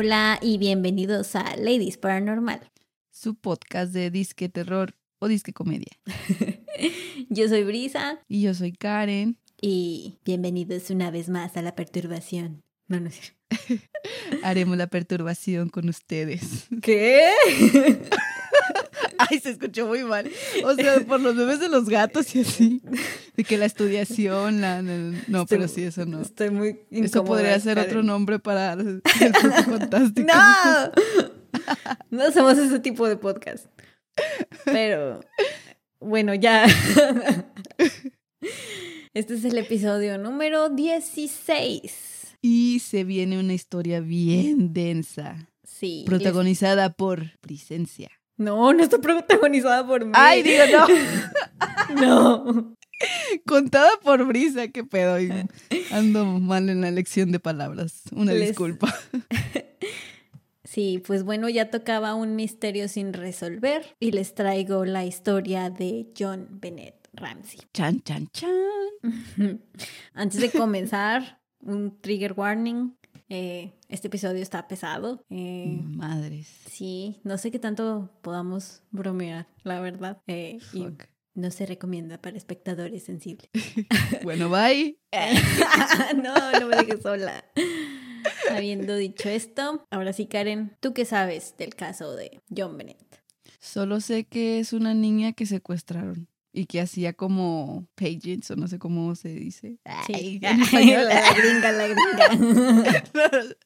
Hola y bienvenidos a Ladies Paranormal. Su podcast de disque terror o disque comedia. yo soy Brisa. Y yo soy Karen. Y bienvenidos una vez más a la perturbación. No, no sé. Haremos la perturbación con ustedes. ¿Qué? Ay, se escuchó muy mal. O sea, por los bebés de los gatos y así. De que la estudiación, la... No, pero sí, eso no. Estoy muy Eso podría ser otro nombre para el fantástico. ¡No! No hacemos ese tipo de podcast. Pero, bueno, ya. Este es el episodio número 16. Y se viene una historia bien densa. Sí. Protagonizada por Presencia. No, no está protagonizada por mí. Ay, digo, no. no. Contada por Brisa, qué pedo. Ando mal en la elección de palabras. Una disculpa. Sí, pues bueno, ya tocaba un misterio sin resolver y les traigo la historia de John Bennett Ramsey. Chan, chan, chan. Antes de comenzar, un trigger warning. Eh, este episodio está pesado. Eh, Madres. Sí, no sé qué tanto podamos bromear, la verdad. Eh, y no se recomienda para espectadores sensibles. bueno, bye. no, no me dejes sola. Habiendo dicho esto, ahora sí, Karen, ¿tú qué sabes del caso de John Bennett? Solo sé que es una niña que secuestraron y que hacía como pages o no sé cómo se dice. Sí, la gringa, la gringa.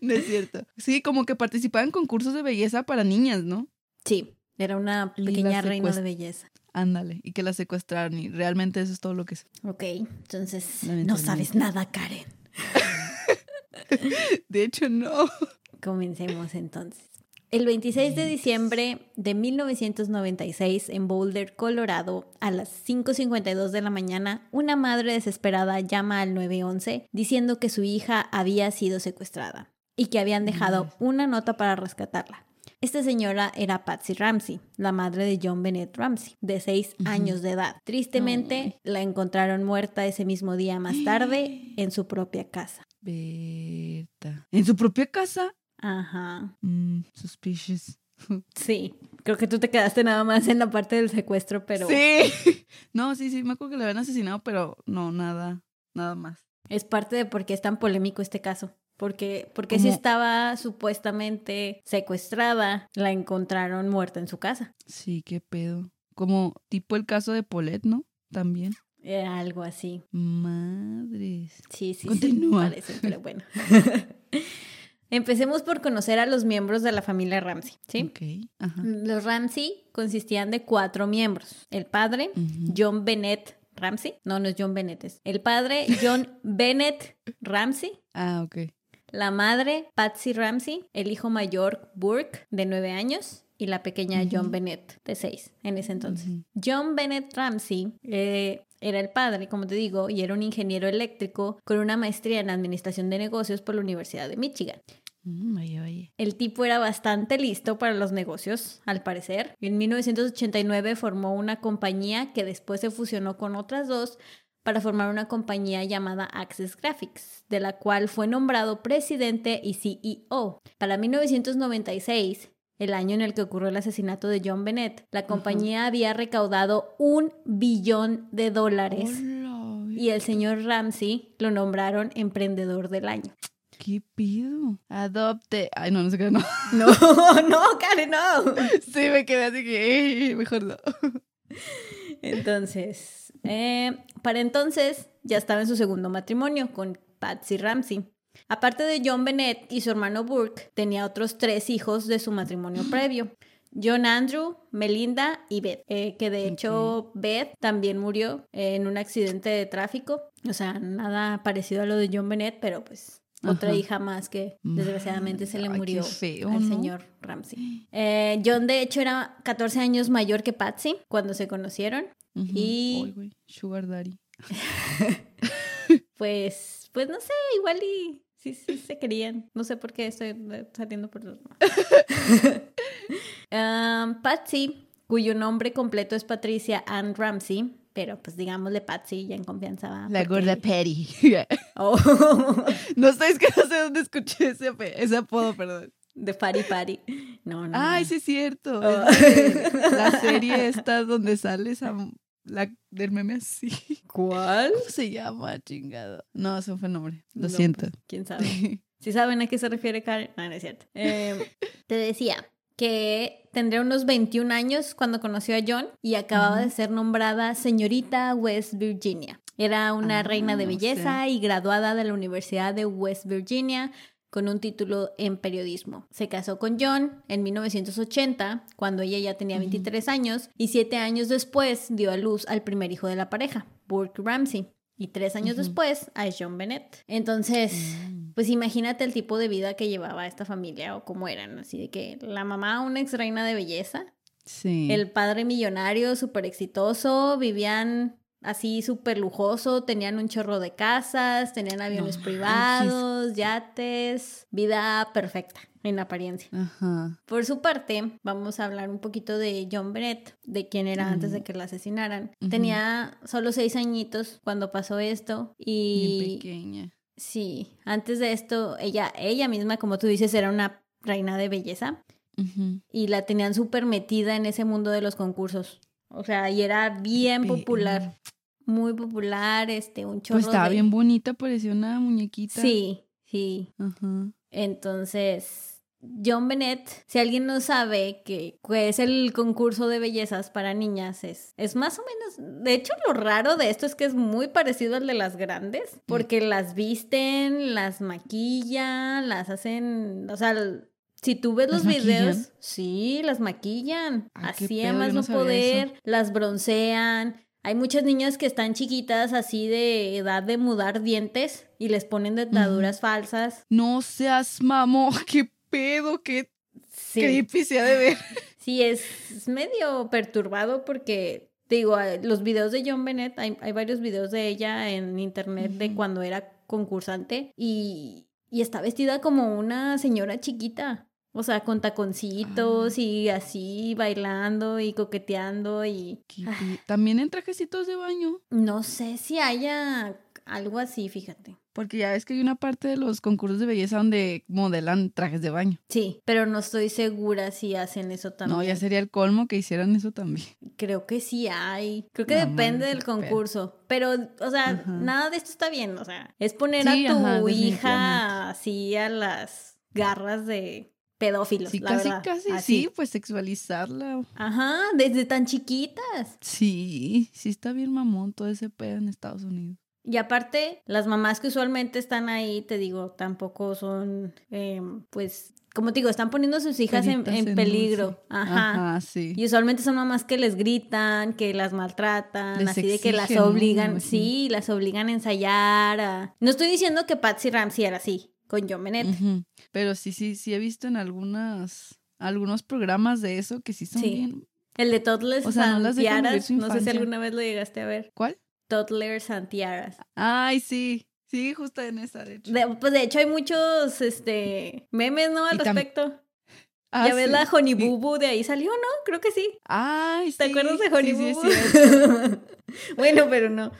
no, es cierto. Sí, como que participaba en concursos de belleza para niñas, ¿no? Sí, era una pequeña reina de belleza. Ándale, y que la secuestraron y realmente eso es todo lo que sé. Ok, entonces no sabes nada, Karen. de hecho, no. Comencemos entonces. El 26 de diciembre de 1996, en Boulder, Colorado, a las 5.52 de la mañana, una madre desesperada llama al 911 diciendo que su hija había sido secuestrada y que habían dejado una nota para rescatarla. Esta señora era Patsy Ramsey, la madre de John Bennett Ramsey, de 6 años de edad. Tristemente, la encontraron muerta ese mismo día más tarde en su propia casa. Berta. ¿En su propia casa? Ajá. Mm, suspicious. Sí, creo que tú te quedaste nada más en la parte del secuestro, pero... Sí. No, sí, sí, me acuerdo que la habían asesinado, pero no, nada, nada más. Es parte de por qué es tan polémico este caso. Porque, porque si estaba supuestamente secuestrada, la encontraron muerta en su casa. Sí, qué pedo. Como tipo el caso de Paulette, ¿no? También. Era algo así. Madres. Sí, sí, Continúa. sí, parece, pero bueno. Empecemos por conocer a los miembros de la familia Ramsey, ¿sí? Los Ramsey consistían de cuatro miembros. El padre, John Bennett Ramsey. No, no es John Bennett, es el padre, John Bennett Ramsey. Ah, ok. La madre, Patsy Ramsey. El hijo mayor, Burke, de nueve años. Y la pequeña John Bennett, de seis, en ese entonces. John Bennett Ramsey eh, era el padre, como te digo, y era un ingeniero eléctrico con una maestría en administración de negocios por la Universidad de Michigan. Mm, el tipo era bastante listo para los negocios, al parecer. En 1989 formó una compañía que después se fusionó con otras dos para formar una compañía llamada Access Graphics, de la cual fue nombrado presidente y CEO. Para 1996, el año en el que ocurrió el asesinato de John Bennett, la compañía había recaudado un billón de dólares y el señor Ramsey lo nombraron emprendedor del año. ¿Qué pido? Adopte. Ay, no, no sé qué, no. No, no, Karen, no. Sí, me quedé así que, mejor no. Entonces, eh, para entonces ya estaba en su segundo matrimonio con Patsy Ramsey. Aparte de John Bennett y su hermano Burke, tenía otros tres hijos de su matrimonio previo. John Andrew, Melinda y Beth, eh, que de hecho Beth también murió en un accidente de tráfico. O sea, nada parecido a lo de John Bennett, pero pues otra hija más que desgraciadamente se le murió al señor Ramsey. Eh, John de hecho era 14 años mayor que Patsy cuando se conocieron. Y... Sugar Daddy. pues, pues no sé, igual y sí, sí se querían. No sé por qué estoy saliendo por los um, Patsy, cuyo nombre completo es Patricia Ann Ramsey, pero pues digámosle Patsy ya en confianza. ¿va? La Porque- gorda Patty. Oh, no sé, es que no sé dónde escuché ese, apodo, perdón. de Pari Pari. No, no. Ay, no. sí es cierto. Oh. es la serie esta donde sale esa, la del meme así. ¿Cuál? ¿Cómo se llama, chingado? No, ese fue el nombre. Lo No, siento. pues, ¿Quién sabe? Si saben a qué se refiere Karen. No, no es cierto. Eh, te decía que tendría unos 21 años cuando conoció a John y acababa de ser nombrada señorita West Virginia. Era una Ah, reina de o belleza y graduada de la Universidad de West Virginia con un título en periodismo. Se casó con John en 1980, cuando ella ya tenía Ujú. 23 años, y siete años después dio a luz al primer hijo de la pareja, Burke Ramsey. Y tres años después a John Bennett. Entonces, Mm. pues imagínate el tipo de vida que llevaba esta familia o cómo eran. Así de que la mamá, una ex reina de belleza, Sí. el padre millonario, súper exitoso, vivían así súper lujoso, tenían un chorro de casas, tenían aviones privados, yates, vida perfecta en apariencia. Ajá. Por su parte, vamos a hablar un poquito de John Bennett, de quién era antes de Mm. que la asesinaran. Tenía solo seis añitos cuando pasó esto Bien y pequeña. Sí, antes de esto, ella, ella misma, como tú dices, era una reina de belleza Ujú. y la tenían súper metida en ese mundo de los concursos. O sea, y era bien Pe- popular, muy popular, este, un chorro Pues estaba de- bien bonita, parecía una muñequita. Sí, sí. Ajá. Entonces, John Bennett, si alguien no sabe que, que es el concurso de bellezas para niñas, es, es más o menos, de hecho lo raro de esto es que es muy parecido al de las grandes, porque las visten, las maquillan, las hacen, o sea, si tú ves ¿Las los videos, sí, las maquillan, así más no poder, eso. las broncean. Hay muchas niñas que están chiquitas así de edad de mudar dientes y les ponen dentaduras falsas. No seas mamón, qué pedo, qué Sí. creepy se ha de ver. Sí, es, es medio perturbado porque, te digo, los videos de John Bennett, hay, hay varios videos de ella en internet de cuando era concursante y, y está vestida como una señora chiquita. O sea, con taconcitos y así bailando y coqueteando y... Ah, También en trajecitos de baño. no sé si haya algo así, fíjate. Porque ya ves que hay una parte de los concursos de belleza donde modelan trajes de baño. Sí, pero no estoy segura si hacen eso también. No, ya sería el colmo que hicieran eso también. Creo que sí hay. Creo que No depende del concurso. Pero, o sea, Ajá. nada de esto está bien. O sea, es poner Sí, a tu ajá, hija así a las garras de pedófilos, Sí, la casi, verdad. casi, Así. sí, pues sexualizarla. Ajá, desde tan chiquitas. Sí, sí está bien mamón todo ese pedo en Estados Unidos. Y aparte, las mamás que usualmente están ahí, te digo, tampoco son, eh, pues, como te digo, están poniendo a sus hijas en, en peligro. Ajá. Ajá, sí. Y usualmente son mamás que les gritan, que las maltratan, Les así de que las obligan, sí, las obligan a ensayar. a- No estoy diciendo que Patsy Ramsey era así, con John Bennett. Ujú. Pero sí, sí, sí he visto en algunas, algunos programas de eso que sí son Sí. bien. El de Toddlers O sea, no las su no sé si alguna vez lo llegaste a ver. ¿Cuál? Toddlers Santiaras. Ay, sí. Sí, justo en esa, de hecho. De- pues de hecho hay muchos este memes, ¿no? Al Y respecto. Ah, ya ves sí. la Honey Boo Boo de ahí salió, ¿no? Creo que sí. Ay, sí. ¿Te acuerdas de Honey sí, Boo Boo? bueno, pero no.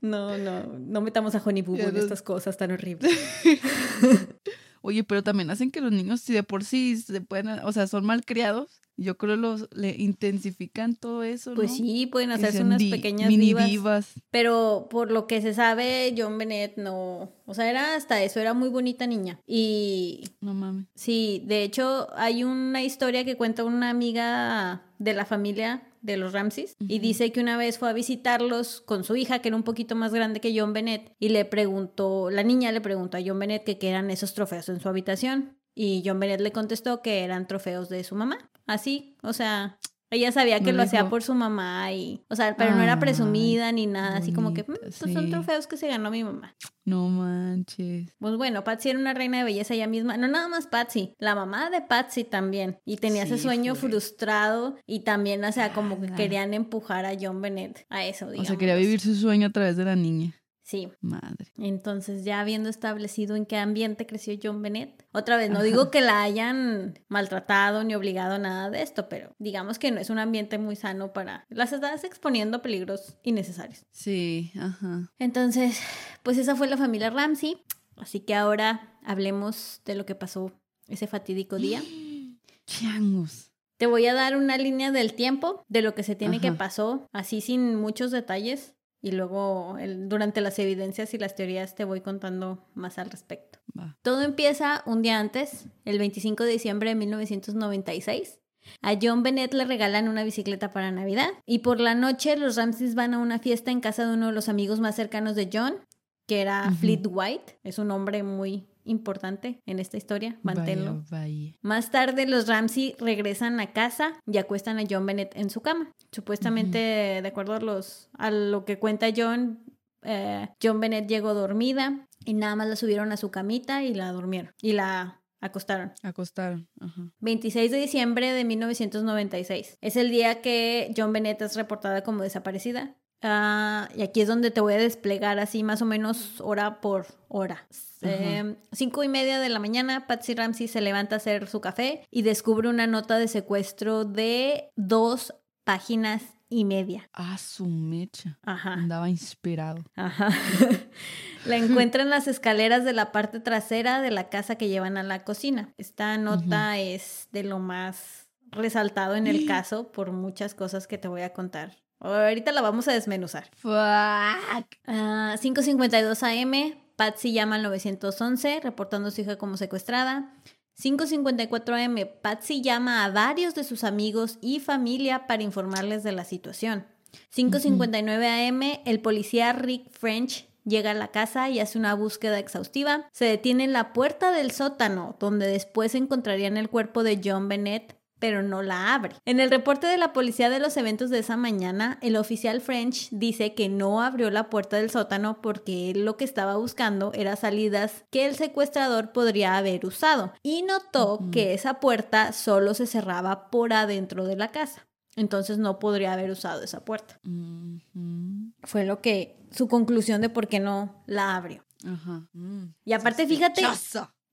No, no, no metamos a Honey Boo en estas cosas tan horribles. Oye, pero también hacen que los niños, si de por sí se pueden, o sea, son malcriados, yo creo los le intensifican todo eso, ¿no? Pues sí, pueden hacerse unas di- pequeñas mini divas. divas. Pero por lo que se sabe, John Bennett no. O sea, era hasta eso, era muy bonita niña. Y No mames. sí, de hecho, hay una historia que cuenta una amiga de la familia de los Ramses y dice que una vez fue a visitarlos con su hija, que era un poquito más grande que John Bennett, y le preguntó, la niña le preguntó a John Bennett que qué eran esos trofeos en su habitación. Y John Bennett le contestó que eran trofeos de su mamá. Así, o sea, ella sabía que No lo hacía dijo- por su mamá y, o sea, pero no era Ay, presumida ni nada, así como que, "Mm, estos son sí. trofeos que se ganó mi mamá. No manches. Pues bueno, Patsy era una reina de belleza ella misma. No nada más Patsy, la mamá de Patsy también. Y tenía ese sueño fue. frustrado y también, o sea, como que querían empujar a John Bennett a eso, O digamos. sea, quería vivir su sueño a través de la niña. Sí. Madre. Entonces, ya habiendo establecido en qué ambiente creció John Bennett, otra vez, no digo que la hayan maltratado ni obligado a nada de esto, pero digamos que no es un ambiente muy sano para... Las estás exponiendo a peligros innecesarios. Sí, ajá. Entonces, pues esa fue la familia Ramsey. Así que ahora hablemos de lo que pasó ese fatídico día. Changos. Te voy a dar una línea del tiempo de lo que se tiene que pasó, así sin muchos detalles, y luego el- durante las evidencias y las teorías te voy contando más al respecto. Todo empieza un día antes, el 25 de diciembre de 1996. A John Bennett le regalan una bicicleta para Navidad y por la noche los Ramses van a una fiesta en casa de uno de los amigos más cercanos de John, que era. Fleet White. Es un hombre muy importante en esta historia, manténlo. Vaya, vaya. Más tarde los Ramsey regresan a casa y acuestan a John Bennett en su cama. Supuestamente, de acuerdo a, los, a lo que cuenta John, eh, John Bennett llegó dormida y nada más la subieron a su camita y la durmieron y la acostaron. Acostaron. Ajá. 26 de diciembre de 1996. Es el día que John Bennett es reportada como desaparecida. Ah, y aquí es donde te voy a desplegar así más o menos hora por hora. Eh, cinco y media de la mañana, Patsy Ramsey se levanta a hacer su café y descubre una nota de secuestro de dos páginas y media. Ah, su mecha. Ajá. Andaba inspirado. Ajá. la encuentra en las escaleras de la parte trasera de la casa que llevan a la cocina. Esta nota es de lo más resaltado en el caso por muchas cosas que te voy a contar. Ahorita la vamos a desmenuzar. Fuck. Ah, 5.52 am, Patsy llama al 911 reportando a su hija como secuestrada. 5.54 am, Patsy llama a varios de sus amigos y familia para informarles de la situación. 5.59 am, el policía Rick French llega a la casa y hace una búsqueda exhaustiva. Se detiene en la puerta del sótano, donde después encontrarían el cuerpo de John Bennett, pero no la abre. En el reporte de la policía de los eventos de esa mañana, el oficial French dice que no abrió la puerta del sótano porque él lo que estaba buscando era salidas que el secuestrador podría haber usado y notó que esa puerta solo se cerraba por adentro de la casa. Entonces no podría haber usado esa puerta. Fue lo que su conclusión de por qué no la abrió. Ajá. Mm. Y aparte, fíjate.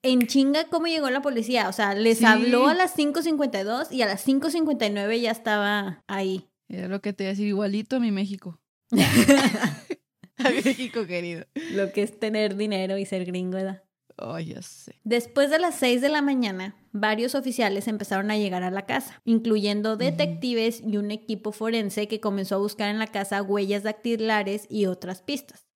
En chinga cómo llegó la policía. O sea, les Sí. habló a las 5.52 y a las 5.59 ya estaba ahí. Era lo que te iba a decir igualito a mi México. a mi México querido. Lo que es tener dinero y ser gringo, ¿verdad? Oh, ya sé. Después de las 6 de la mañana, varios oficiales empezaron a llegar a la casa, incluyendo detectives y un equipo forense que comenzó a buscar en la casa huellas dactilares y otras pistas.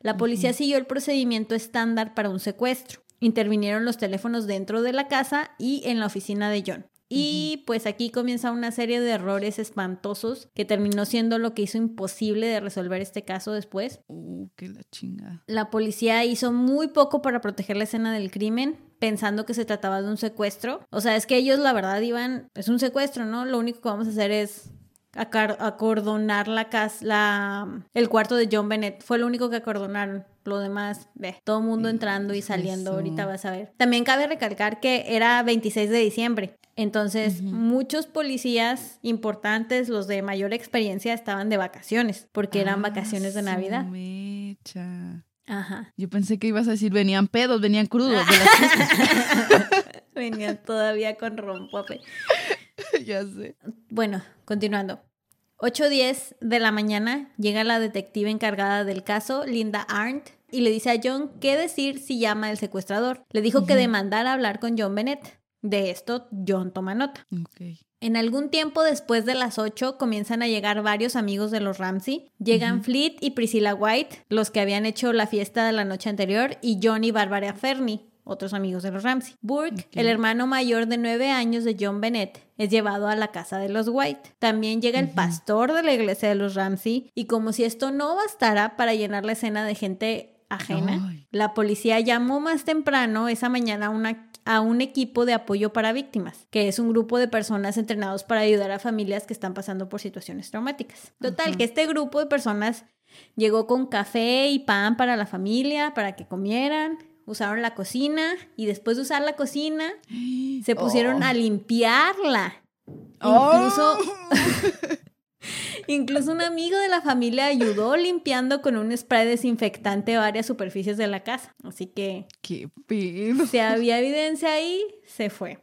La policía siguió el procedimiento estándar para un secuestro. Intervinieron los teléfonos dentro de la casa y en la oficina de John. Y pues aquí comienza una serie de errores espantosos que terminó siendo lo que hizo imposible de resolver este caso después. Uh, que la chingada. La policía hizo muy poco para proteger la escena del crimen, pensando que se trataba de un secuestro. O sea, es que ellos la verdad iban, es un secuestro, ¿no? Lo único que vamos a hacer es acordonar la casa, la, el cuarto de John Bennett. Fue lo único que acordonaron. Lo demás, ve, todo mundo entrando y saliendo, Eso. ahorita vas a ver. También cabe recalcar que era 26 de diciembre. Entonces, muchos policías importantes, los de mayor experiencia, estaban de vacaciones, porque eran Ah, vacaciones de Navidad. mecha. Ajá. Yo pensé que ibas a decir venían pedos, venían crudos. de las. Venían todavía con rompope. ya sé. Bueno, continuando. 8.10 de la mañana llega la detective encargada del caso, Linda Arndt, y le dice a John qué decir si llama al secuestrador. Le dijo que demandara hablar con John Bennett. De esto, John toma nota. En algún tiempo después de las 8 comienzan a llegar varios amigos de los Ramsey. Llegan. Fleet y Priscilla White, los que habían hecho la fiesta de la noche anterior, y John y Barbara Fernie, otros amigos de los Ramsey. Burke, el hermano mayor de 9 años de John Bennett, es llevado a la casa de los White. También llega el pastor de la iglesia de los Ramsey, y como si esto no bastara para llenar la escena de gente ajena, Ay. la policía llamó más temprano esa mañana a, una- a un equipo de apoyo para víctimas, que es un grupo de personas entrenados para ayudar a familias que están pasando por situaciones traumáticas. Total, Ajá. que este grupo de personas llegó con café y pan para la familia, para que comieran, usaron la cocina y después de usar la cocina se pusieron Oh. a limpiarla. Oh. Incluso, Incluso un amigo de la familia ayudó limpiando con un spray desinfectante varias superficies de la casa. Así que... ¿Qué pedo? Si había evidencia ahí, se fue.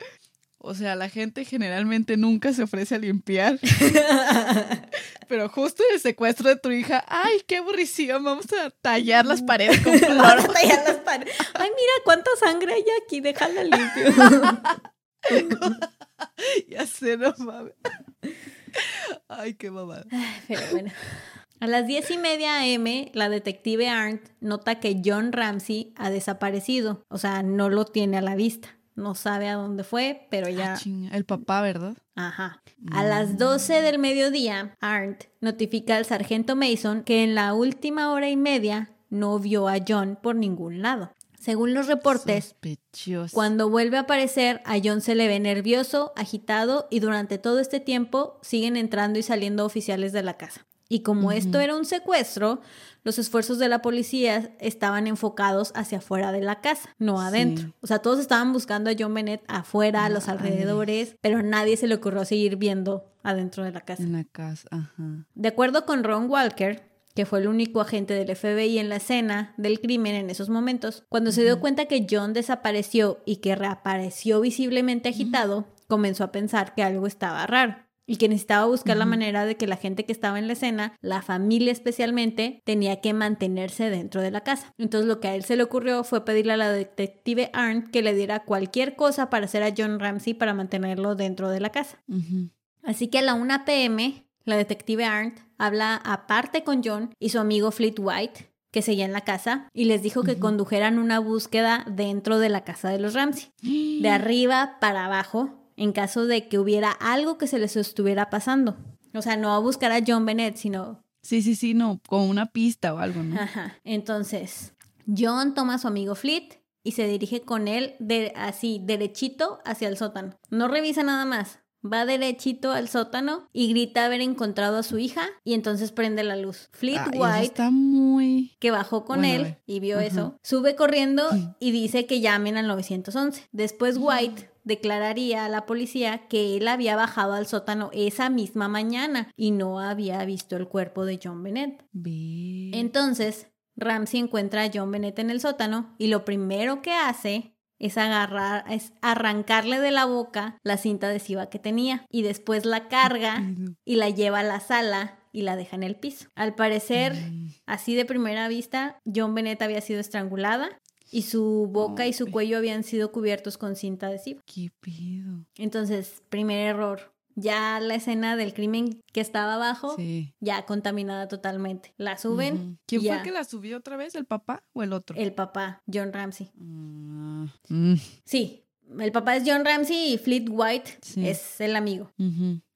O sea, la gente generalmente nunca se ofrece a limpiar. Pero justo en el secuestro de tu hija, ay, qué aburrición, vamos a tallar las paredes con flor. Vamos a tallar las paredes. Ay, mira cuánta sangre hay aquí, déjala limpio. ya sé, no mames. Ay, qué mamada. Pero bueno. A las diez y media AM, la detective Arndt nota que John Ramsey ha desaparecido. O sea, no lo tiene a la vista. No sabe a dónde fue, pero ya. Ah, chinga, El papá, ¿verdad? Ajá. A las 12 del mediodía, Arndt notifica al sargento Mason que en la última hora y media no vio a John por ningún lado. Según los reportes, Sospechoso. cuando vuelve a aparecer, a John se le ve nervioso, agitado y durante todo este tiempo siguen entrando y saliendo oficiales de la casa. Y como esto era un secuestro, los esfuerzos de la policía estaban enfocados hacia afuera de la casa, no Sí. adentro. O sea, todos estaban buscando a John Bennett afuera, a los alrededores, pero nadie se le ocurrió seguir viendo adentro de la casa. En la casa, ajá. De acuerdo con Ron Walker, que fue el único agente del FBI en la escena del crimen en esos momentos, cuando se dio cuenta que John desapareció y que reapareció visiblemente agitado, comenzó a pensar que algo estaba raro y que necesitaba buscar la manera de que la gente que estaba en la escena, la familia especialmente, tenía que mantenerse dentro de la casa. Entonces lo que a él se le ocurrió fue pedirle a la detective Arndt que le diera cualquier cosa para hacer a John Ramsey para mantenerlo dentro de la casa. Así que a la 1 pm, la detective Arndt habla aparte con John y su amigo Fleet White, que seguía en la casa, y les dijo que condujeran una búsqueda dentro de la casa de los Ramsey, de arriba para abajo, en caso de que hubiera algo que se les estuviera pasando. O sea, no a buscar a John Bennett, sino Sí, sí, sí, no, con una pista o algo, ¿no? Ajá. Entonces, John toma a su amigo Fleet y se dirige con él de, así, derechito hacia el sótano. No revisa nada más. Va derechito al sótano y grita haber encontrado a su hija y entonces prende la luz. Fleet eso White, está muy... que bajó con Bueno, él ver. y vio eso, sube corriendo y dice que llamen al 911. Después White declararía a la policía que él había bajado al sótano esa misma mañana y no había visto el cuerpo de John Bennett. Entonces, Ramsey encuentra a John Bennett en el sótano y lo primero que hace es agarrar, es arrancarle de la boca la cinta adhesiva que tenía y después la carga y la lleva a la sala y la deja en el piso. Al parecer, Mm. así de primera vista, John Bennett había sido estrangulada y su boca y su cuello habían sido cubiertos con cinta adhesiva. ¿Qué pedo? Entonces, primer error. Ya la escena del crimen que estaba abajo, Sí. ya contaminada totalmente. La suben. ¿Quién y fue que la subió otra vez? ¿El papá o el otro? El papá, John Ramsey. Ah, mm, Sí, el papá es John Ramsey y Fleet White Sí. es el amigo.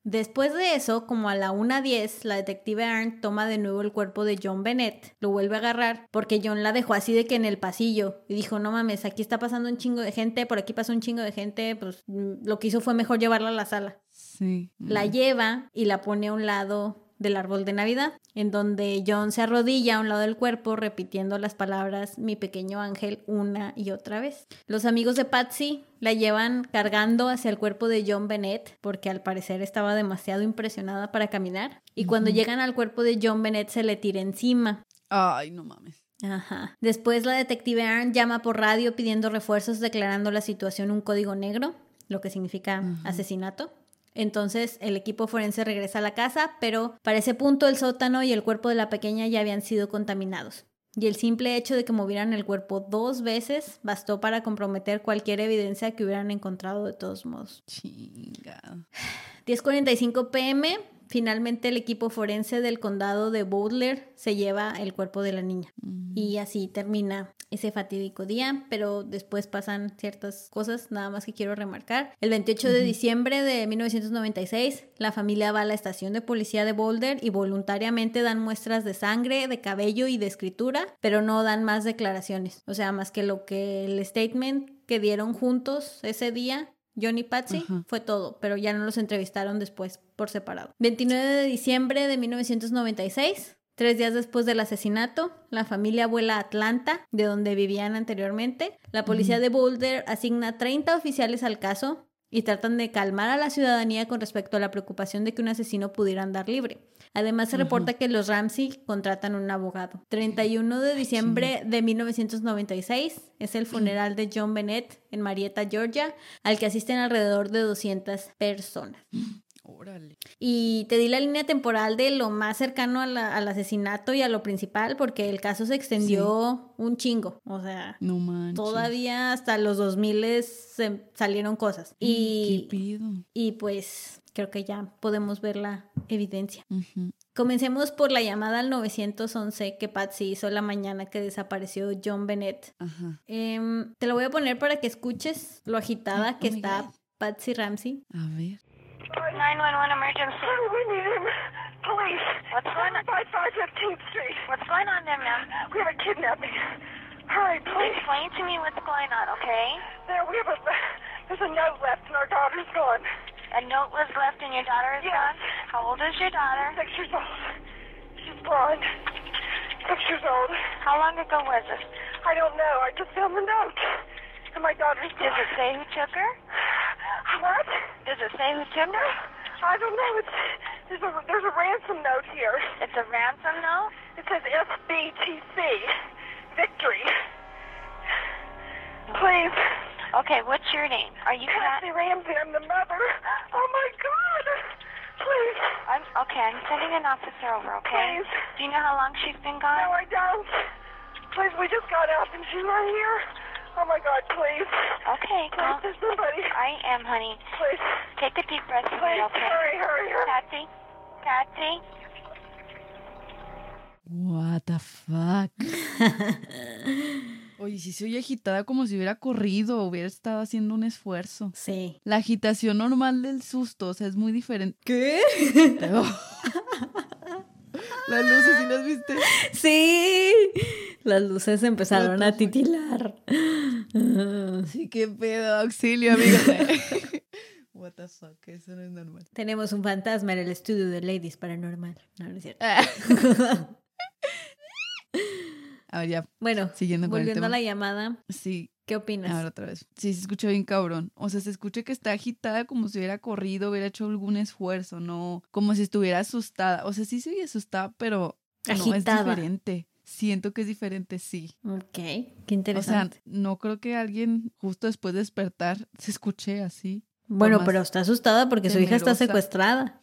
Después de eso, como a la 1.10, la detective Arndt toma de nuevo el cuerpo de John Bennett, lo vuelve a agarrar, porque John la dejó así de que en el pasillo, y dijo, no mames, aquí está pasando un chingo de gente, por aquí pasa un chingo de gente, pues mm, lo que hizo fue mejor llevarla a la sala. Sí. La lleva y la pone a un lado del árbol de Navidad, en donde John se arrodilla a un lado del cuerpo repitiendo las palabras mi pequeño ángel una y otra vez. Los amigos de Patsy la llevan cargando hacia el cuerpo de John Bennett porque al parecer estaba demasiado impresionada para caminar y cuando llegan al cuerpo de John Bennett se le tira encima. Ay, no mames. Ajá. Después la detective Arndt llama por radio pidiendo refuerzos declarando la situación un código negro, lo que significa asesinato. Entonces el equipo forense regresa a la casa, pero para ese punto el sótano y el cuerpo de la pequeña ya habían sido contaminados. Y el simple hecho de que movieran el cuerpo dos veces bastó para comprometer cualquier evidencia que hubieran encontrado de todos modos. Chingado. 10:45 pm, finalmente el equipo forense del condado de Boulder se lleva el cuerpo de la niña. Mm. Y así termina ese fatídico día, pero después pasan ciertas cosas, nada más que quiero remarcar. El 28 de diciembre de 1996, la familia va a la estación de policía de Boulder y voluntariamente dan muestras de sangre, de cabello y de escritura, pero no dan más declaraciones. O sea, más que lo que el statement que dieron juntos ese día John y Patsy Ajá. fue todo, pero ya no los entrevistaron después por separado. 29 de diciembre de 1996, tres días después del asesinato, la familia vuela a Atlanta, de donde vivían anteriormente. La policía de Boulder asigna 30 oficiales al caso y tratan de calmar a la ciudadanía con respecto a la preocupación de que un asesino pudiera andar libre. Además, se reporta que los Ramsey contratan un abogado. 31 de diciembre de 1996 es el funeral de John Bennett en Marietta, Georgia, al que asisten alrededor de 200 personas. Órale. Y te di la línea temporal de lo más cercano la- al asesinato y a lo principal, porque el caso se extendió un chingo. O sea, No manches. todavía hasta los 2000 se salieron cosas. ¿Qué Y, pido? y pues creo que ya podemos ver la evidencia. Ujú. Comencemos por la llamada al 911 que Patsy hizo la mañana que desapareció John Bennett. Ajá. Em, te lo voy a poner para que escuches lo agitada Oh que my está. Patsy Ramsey. A ver. 911 emergency. We need him. Police. What's going on? By 515th Street. What's going on there, ma'am? We have a kidnapping. Hurry, please. Explain to me what's going on, okay? There, we have a. There's a note left, and our daughter's gone. A note was left and your daughter is Yes. gone? How old is your daughter? Six years old. She's blonde. Six years old. How long ago was this? I don't know. I just found the note. And my daughter's gone. Does it say who took her? What? Does it say who took her? I don't know. It's there's a there's a ransom note here. It's a ransom note? It says SBTC. Victory. Please. Okay, what's your name? Are you Patsy Pat? Ramsey, I'm the mother. Oh my God! Please, I'm okay, I'm sending an officer over, okay? please. Do you know how long she's been gone? No. I don't. Please, we just got out and she's not here. Oh my God, please. Okay, Please, calm. there's somebody. I am, honey. Please, Take a deep breath for me, okay? hurry, hurry, hurry. Patsy? Patsy? What the fuck. Oye, sí se oye agitada como si hubiera corrido hubiera estado haciendo un esfuerzo. Sí. La agitación normal del susto, o sea, es muy diferente. ¿Qué? Las luces, ¿sí las viste? Sí. Las luces empezaron a titilar. Sí, qué pedo, auxilio, amigo. What the fuck, eso no es normal. Tenemos un fantasma en el estudio de Ladies Paranormal. No, no es cierto. A ver, ya, Bueno, siguiendo con el volviendo tema. a la llamada, Sí, ¿qué opinas? a ver otra vez. Sí, se escucha bien cabrón. O sea, se escucha que está agitada como si hubiera corrido, hubiera hecho algún esfuerzo, no como si estuviera asustada. O sea, sí se oye asustada, pero no, es Agitada. diferente. Siento que es diferente, sí. Ok, qué O sea, interesante. no creo que alguien justo después de despertar se escuche así. bueno, pero está asustada porque su hija está secuestrada.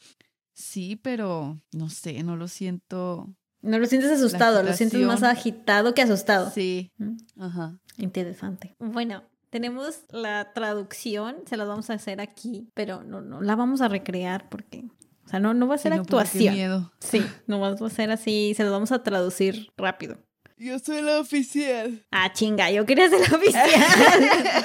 Sí, pero no sé, no lo siento. No lo sientes asustado, lo sientes más agitado que asustado. Sí. Mm, Ajá. Interesante. Bueno, tenemos la traducción, se la vamos a hacer aquí, pero no, no la vamos a recrear porque, o sea, no, no va a ser Sí, no, actuación. miedo. Sí, no va a ser así, se lo vamos a traducir rápido. Yo soy la oficial. Ah, chinga, yo quería ser la oficial.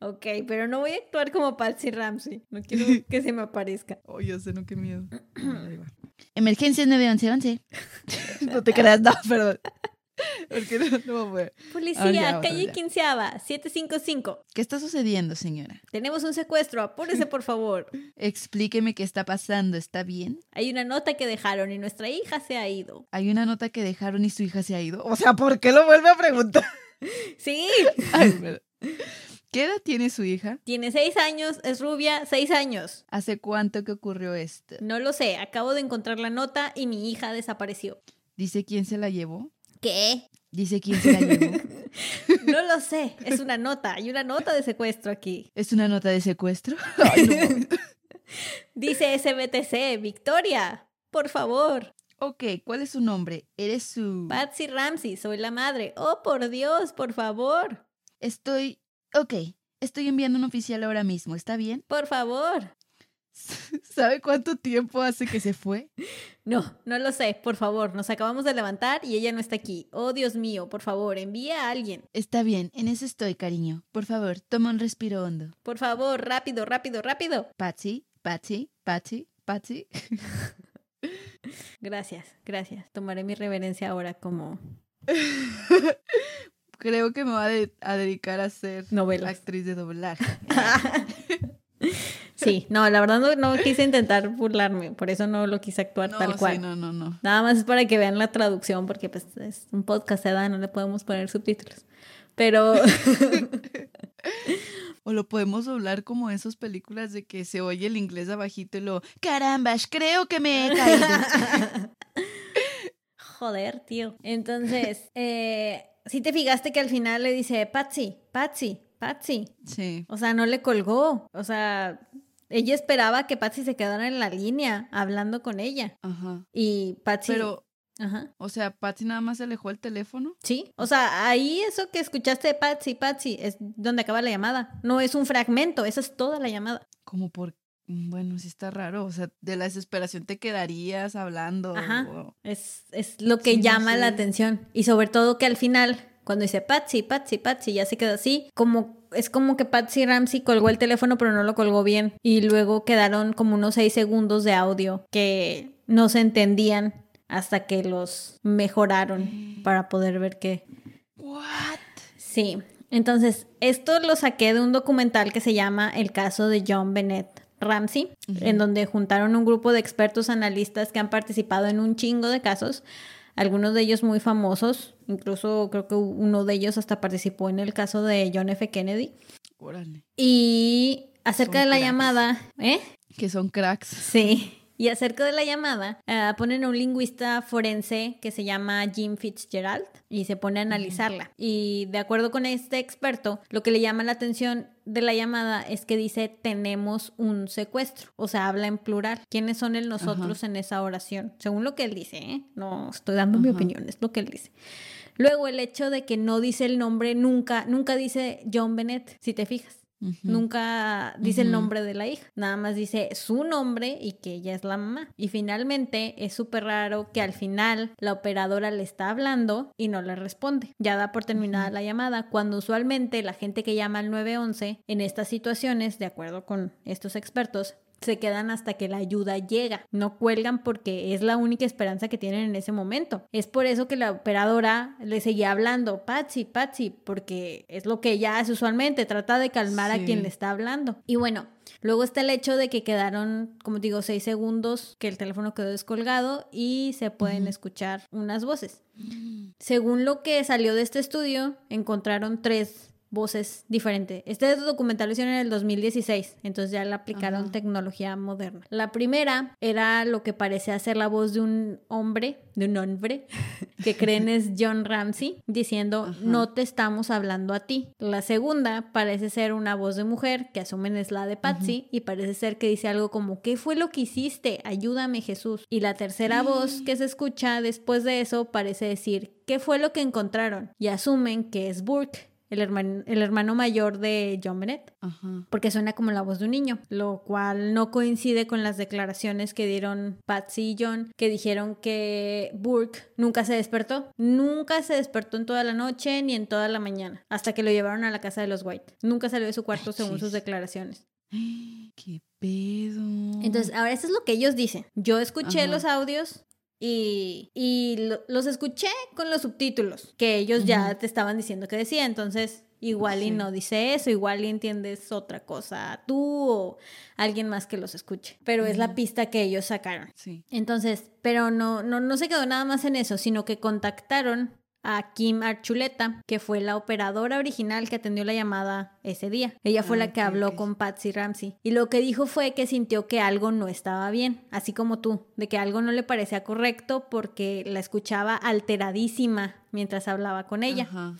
ok, pero no voy a actuar como Patsy Ramsey. No quiero que se me aparezca. Oh, yo sé, no, qué miedo. Emergencia 911. no te creas, no, perdón. Porque no, no poder. Policía, Ah, ya, calle quinceava, 755. ¿Qué está sucediendo, señora? Tenemos un secuestro, apúrese por favor. Explíqueme qué está pasando, ¿está bien? Hay una nota que dejaron y nuestra hija se ha ido. Hay una nota que dejaron y su hija se ha ido. O sea, ¿por qué lo vuelve a preguntar? Sí, Ay, perdón. ¿Qué edad tiene su hija? tiene seis años, es rubia, seis años. ¿Hace cuánto que ocurrió esto? No lo sé, acabo de encontrar la nota y mi hija desapareció. ¿Dice quién se la llevó? ¿Qué? ¿Dice quién se la llevó? No lo sé, es una nota, hay una nota de secuestro aquí. ¿Es una nota de secuestro? Ay, no mames. Dice SBTC, Victoria, por favor. ok, ¿cuál es su nombre? ¿Eres su...? Patsy Ramsey, soy la madre. Oh, por Dios, por favor, Estoy... Ok, estoy enviando un oficial ahora mismo, ¿está bien? por favor. ¿Sabe cuánto tiempo hace que se fue? No, no lo sé, por favor, nos acabamos de levantar y ella no está aquí. Oh, Dios mío, por favor, envía a alguien. Está bien, en eso estoy, cariño. Por favor, toma un respiro hondo. Por favor, rápido, rápido, rápido. Patsy, Patsy, Patsy, Patsy. Gracias, gracias. Tomaré mi reverencia ahora como Creo que me va a, de- a dedicar a ser Novelas. actriz de doblaje. Sí, no, la verdad no, no quise intentar burlarme, por eso no lo quise actuar No, tal sí, cual. no, no, no. Nada más es para que vean la traducción, porque pues es un podcast, ¿verdad? No le podemos poner subtítulos. Pero, O lo podemos doblar como esas películas de que se oye el inglés abajito y lo, carambas, creo que me he caído. Joder, tío. Entonces, eh, si te fijaste que al final le dice, Patsy, Patsy, Patsy. sí. O sea, no le colgó. O sea, ella esperaba que Patsy se quedara en la línea hablando con ella. Ajá. Y Patsy... Pero, Ajá. o sea, Patsy nada más se alejó el teléfono. Sí, o sea, ahí eso que escuchaste de Patsy, Patsy, es donde acaba la llamada. No es un fragmento, esa es toda la llamada. Como por, bueno, sí está raro. O sea, de la desesperación te quedarías hablando. Ajá. o- Es, es lo que Sí, no llama la atención. Y sobre todo que al final, cuando dice Patsy, Patsy, Patsy, ya se quedó así, como es como que Patsy Ramsey colgó el teléfono pero no lo colgó bien. Y luego quedaron como unos seis segundos de audio que no se entendían hasta que los mejoraron para poder ver que What? Sí, entonces esto lo saqué de un documental que se llama El caso de John Bennett Ramsey, en donde juntaron un grupo de expertos analistas que han participado en un chingo de casos, algunos de ellos muy famosos, incluso creo que uno de ellos hasta participó en el caso de John F. Kennedy. Órale. Y acerca Son de la cracks. llamada, ¿eh? Que son cracks. Sí. Y acerca de la llamada, ah, ponen a un lingüista forense que se llama Jim Fitzgerald y se pone a analizarla. Y de acuerdo con este experto, lo que le llama la atención de la llamada es que dice tenemos un secuestro, o sea, habla en plural. ¿Quiénes son el nosotros en esa oración? Según lo que él dice, ¿eh? No estoy dando mi opinión, es lo que él dice. Luego el hecho de que no dice el nombre nunca, nunca dice John Bennett, si te fijas. Nunca dice el nombre de la hija, nada más dice su nombre y que ella es la mamá. Y finalmente es súper raro que al final la operadora le está hablando y no le responde. Ya da por terminada la llamada, cuando usualmente la gente que llama al 911 en estas situaciones, de acuerdo con estos expertos, se quedan hasta que la ayuda llega. No cuelgan porque es la única esperanza que tienen en ese momento. Es por eso que la operadora le seguía hablando, Patsy, Patsy, porque es lo que ella hace usualmente, trata de calmar a quien le está hablando. Y bueno, luego está el hecho de que quedaron, como digo, seis segundos que el teléfono quedó descolgado y se pueden escuchar unas voces. Según lo que salió de este estudio, encontraron tres voces diferentes. Este documental lo hicieron en el 2016, entonces ya le aplicaron Ajá. tecnología moderna. La primera era lo que parecía ser la voz de un hombre, de un hombre, que creen es John Ramsey, diciendo, Ajá. no te estamos hablando a ti. La segunda parece ser una voz de mujer, que asumen es la de Patsy, y parece ser que dice algo como, ¿qué fue lo que hiciste? Ayúdame Jesús. Y la tercera voz que se escucha después de eso parece decir, ¿qué fue lo que encontraron? Y asumen que es Burke. El hermano, el hermano mayor de John Bennett, Ajá. porque suena como la voz de un niño, lo cual no coincide con las declaraciones que dieron Patsy y John, que dijeron que Burke nunca se despertó, nunca se despertó en toda la noche ni en toda la mañana, hasta que lo llevaron a la casa de los White. Nunca salió de su cuarto Ay, según sus declaraciones. ¿Qué pedo? Entonces, ahora eso es lo que ellos dicen. Yo escuché Ajá. los audios y, y lo- los escuché con los subtítulos, que ellos ya te estaban diciendo que decía. Entonces, igual y no dice eso, igual y entiendes otra cosa tú o alguien más que los escuche. Pero es la pista que ellos sacaron. Sí. Entonces, pero no, no, no se quedó nada más en eso, sino que contactaron a Kim Archuleta, que fue la operadora original que atendió la llamada ese día. Ella fue Ah, la que habló con Patsy Ramsey. Y lo que dijo fue que sintió que algo no estaba bien, así como tú, de que algo no le parecía correcto porque la escuchaba alteradísima mientras hablaba con ella. Ajá.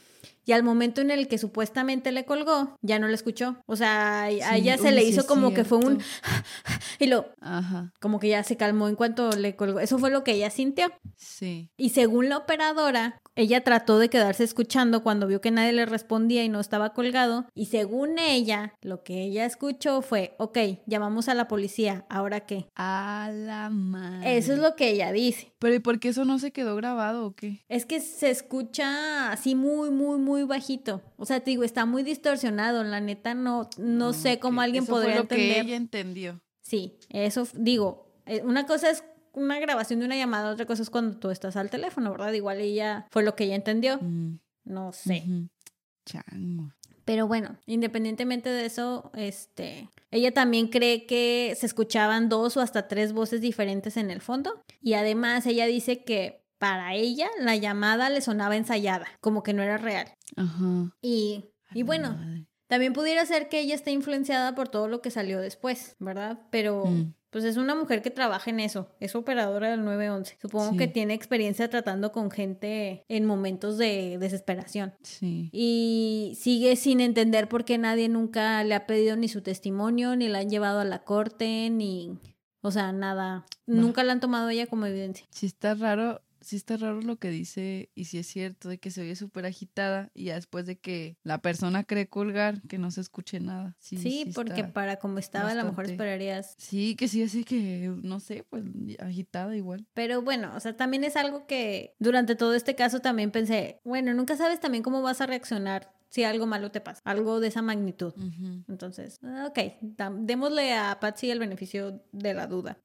Y al momento en el que supuestamente le colgó, ya no la escuchó. O sea, a ella se uy, le hizo como que fue un... y lo... Ajá. Como que ya se calmó en cuanto le colgó. Eso fue lo que ella sintió. Sí. Y según la operadora, ella trató de quedarse escuchando cuando vio que nadie le respondía y no estaba colgado. Y según ella, lo que ella escuchó fue, ok, llamamos a la policía, ¿ahora qué? A la madre. Eso es lo que ella dice. Pero ¿y por qué eso no se quedó grabado o qué? Es que se escucha así muy, muy, muy bajito. O sea, te digo, está muy distorsionado. La neta, no, no Ah, sé cómo alguien Eso podría fue lo entender. que ella entendió. Sí, eso digo, eh, una cosa es una grabación de una llamada, otra cosa es cuando tú estás al teléfono, ¿verdad? Igual ella fue lo que ella entendió, Mm, no sé. Chango. Pero bueno, independientemente de eso, este, ella también cree que se escuchaban dos o hasta tres voces diferentes en el fondo y además ella dice que para ella la llamada le sonaba ensayada, como que no era real. Ajá. Y, y bueno, madre. También pudiera ser que ella esté influenciada por todo lo que salió después, ¿verdad? Pero Mm. pues es una mujer que trabaja en eso, es operadora del 911. Supongo Sí. que tiene experiencia tratando con gente en momentos de desesperación. Sí. Y sigue sin entender por qué nadie nunca le ha pedido ni su testimonio, ni la han llevado a la corte, ni... O sea, nada. Nunca la han tomado ella como evidencia. Sí está raro, sí está raro lo que dice y sí es cierto de que se oye súper agitada y ya después de que la persona cree colgar que no se escuche nada. Sí, Sí, porque para como estaba, a lo mejor esperarías Sí, que sí, así que no sé, pues agitada igual. Pero bueno, o sea, también es algo que durante todo este caso también pensé, bueno, nunca sabes también cómo vas a reaccionar si algo malo te pasa, algo de esa magnitud. Entonces, ah, ok, démosle a Patsy el beneficio de la duda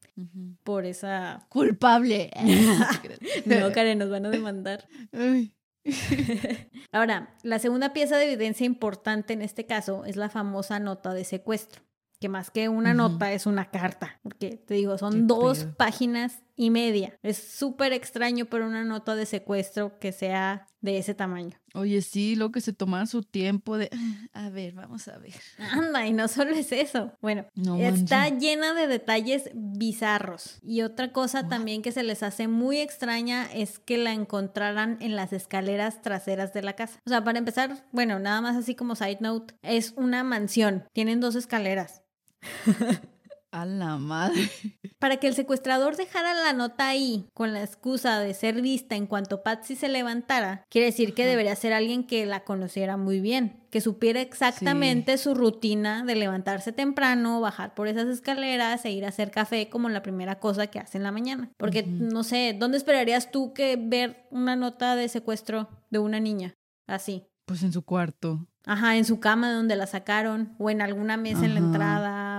por esa... Culpable. No, Karen, nos van a demandar. Ahora, la segunda pieza de evidencia importante en este caso es la famosa nota de secuestro, que más que una nota es una carta, porque te digo, son Qué dos pedo. páginas y media. Es súper extraño para una nota de secuestro que sea de ese tamaño. Oye, sí, lo que se tomaban su tiempo de... A ver, vamos a ver. Anda, y no solo es eso. Bueno, No está llena de detalles bizarros. Y otra cosa también que se les hace muy extraña es que la encontraran en las escaleras traseras de la casa. O sea, para empezar, bueno, nada más así como side note, es una mansión. Tienen dos escaleras. A la madre. Para que el secuestrador dejara la nota ahí con la excusa de ser vista en cuanto Patsy se levantara, quiere decir que debería ser alguien que la conociera muy bien, que supiera exactamente su rutina de levantarse temprano, bajar por esas escaleras e ir a hacer café como la primera cosa que hace en la mañana. Porque no sé, ¿dónde esperarías tú que ver una nota de secuestro de una niña así? Pues en su cuarto. Ajá, en su cama donde la sacaron o en alguna mesa en la entrada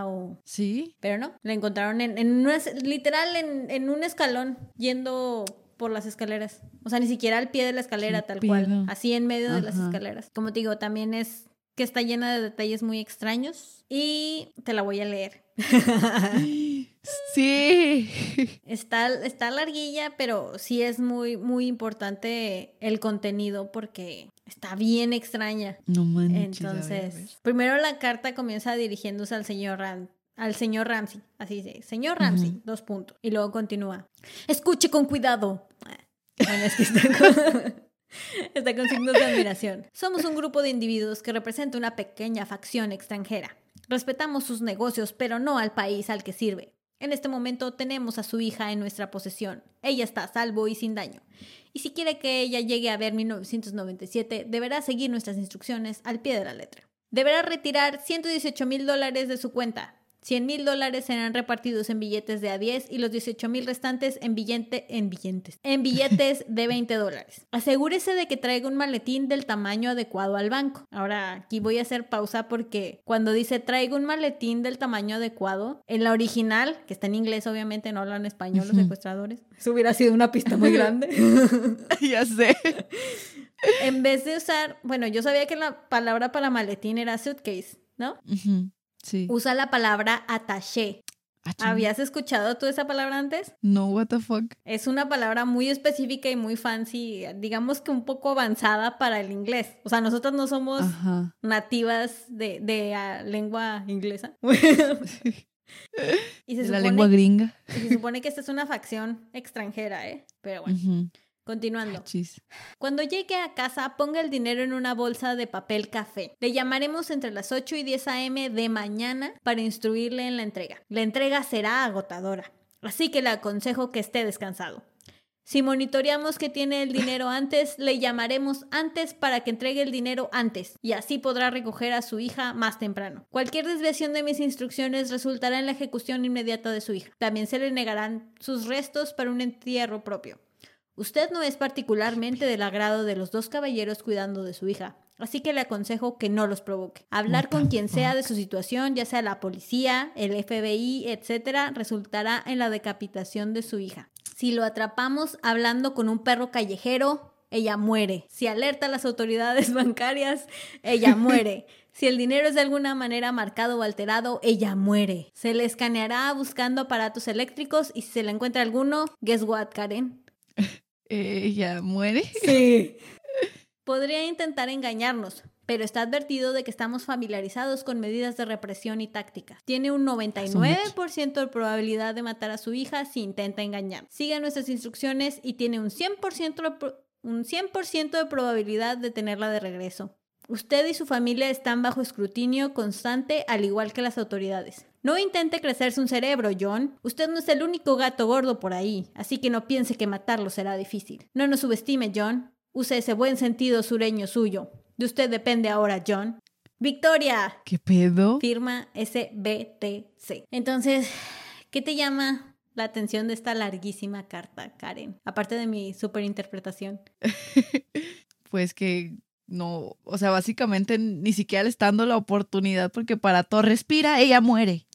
¿Sí? pero no, la encontraron en, en una, literal en, en un escalón yendo por las escaleras. O sea, ni siquiera al pie de la escalera ¿Qué tal cual, así en medio de las escaleras. Como te digo, también es que está llena de detalles muy extraños y te la voy a leer. Sí. Está, está larguilla, pero sí es muy, muy importante el contenido porque está bien extraña. No manches. Entonces, primero la carta comienza dirigiéndose al señor Ram, al señor Ramsey, así dice, señor Ramsey, dos puntos. Y luego continúa, escuche con cuidado. Bueno, es que está con, está con signos de admiración. Somos un grupo de individuos que representa una pequeña facción extranjera. Respetamos sus negocios, pero no al país al que sirve. En este momento tenemos a su hija en nuestra posesión. Ella está a salvo y sin daño. Y si quiere que ella llegue a ver 1997, deberá seguir nuestras instrucciones al pie de la letra. Deberá retirar 118 mil dólares de su cuenta. 100 mil dólares serán repartidos en billetes de a 10 y los 18 mil restantes en, billete, en, billetes, en billetes de 20 dólares. Asegúrese de que traiga un maletín del tamaño adecuado al banco. Ahora aquí voy a hacer pausa porque cuando dice traiga un maletín del tamaño adecuado, en la original, que está en inglés obviamente, no hablan español los secuestradores, eso hubiera sido una pista muy grande. ya sé. en vez de usar, bueno, yo sabía que la palabra para maletín era suitcase, ¿no? Sí. Usa la palabra attaché. Ah. ¿Habías escuchado tú esa palabra antes? No, what the fuck. Es una palabra muy específica y muy fancy, digamos que un poco avanzada para el inglés. O sea, nosotros no somos Ajá. nativas de, de, ah, lengua inglesa. y, se De la lengua gringa. y se supone que esta es una facción extranjera, ¿eh? Pero bueno, Ujú. Continuando. Cuando llegue a casa, ponga el dinero en una bolsa de papel café. Le llamaremos entre las 8 y 10 a.m. de mañana para instruirle en la entrega. La entrega será agotadora, así que le aconsejo que esté descansado. Si monitoreamos que tiene el dinero antes, le llamaremos antes para que entregue el dinero antes y así podrá recoger a su hija más temprano. Cualquier desviación de mis instrucciones resultará en la ejecución inmediata de su hija. También se le negarán sus restos para un entierro propio. Usted no es particularmente del agrado de los dos caballeros cuidando de su hija, así que le aconsejo que no los provoque. Hablar con quien sea de su situación, ya sea la policía, el FBI, etcétera, resultará en la decapitación de su hija. Si lo atrapamos hablando con un perro callejero, ella muere. Si alerta a las autoridades bancarias, ella muere. Si el dinero es de alguna manera marcado o alterado, ella muere. Se le escaneará buscando aparatos eléctricos y si se le encuentra alguno, guess what, Karen? ¿Ella muere? Sí. Podría intentar engañarnos, pero está advertido de que estamos familiarizados con medidas de represión y tácticas. Tiene un 99% de probabilidad de matar a su hija si intenta engañar. Sigue nuestras instrucciones y tiene un 100%, de un 100 de probabilidad de tenerla de regreso. Usted y su familia están bajo escrutinio constante, al igual que las autoridades. No intente crecerse un cerebro, John. Usted no es el único gato gordo por ahí, así que no piense que matarlo será difícil. No nos subestime, John. Use ese buen sentido sureño suyo. De usted depende ahora, John. Victoria, ¿Qué pedo? firma SBTC. Entonces, ¿qué te llama la atención de esta larguísima carta, Karen? Aparte de mi superinterpretación. Pues que no, o sea, básicamente ni siquiera le está dando la oportunidad porque para todo respira, ella muere.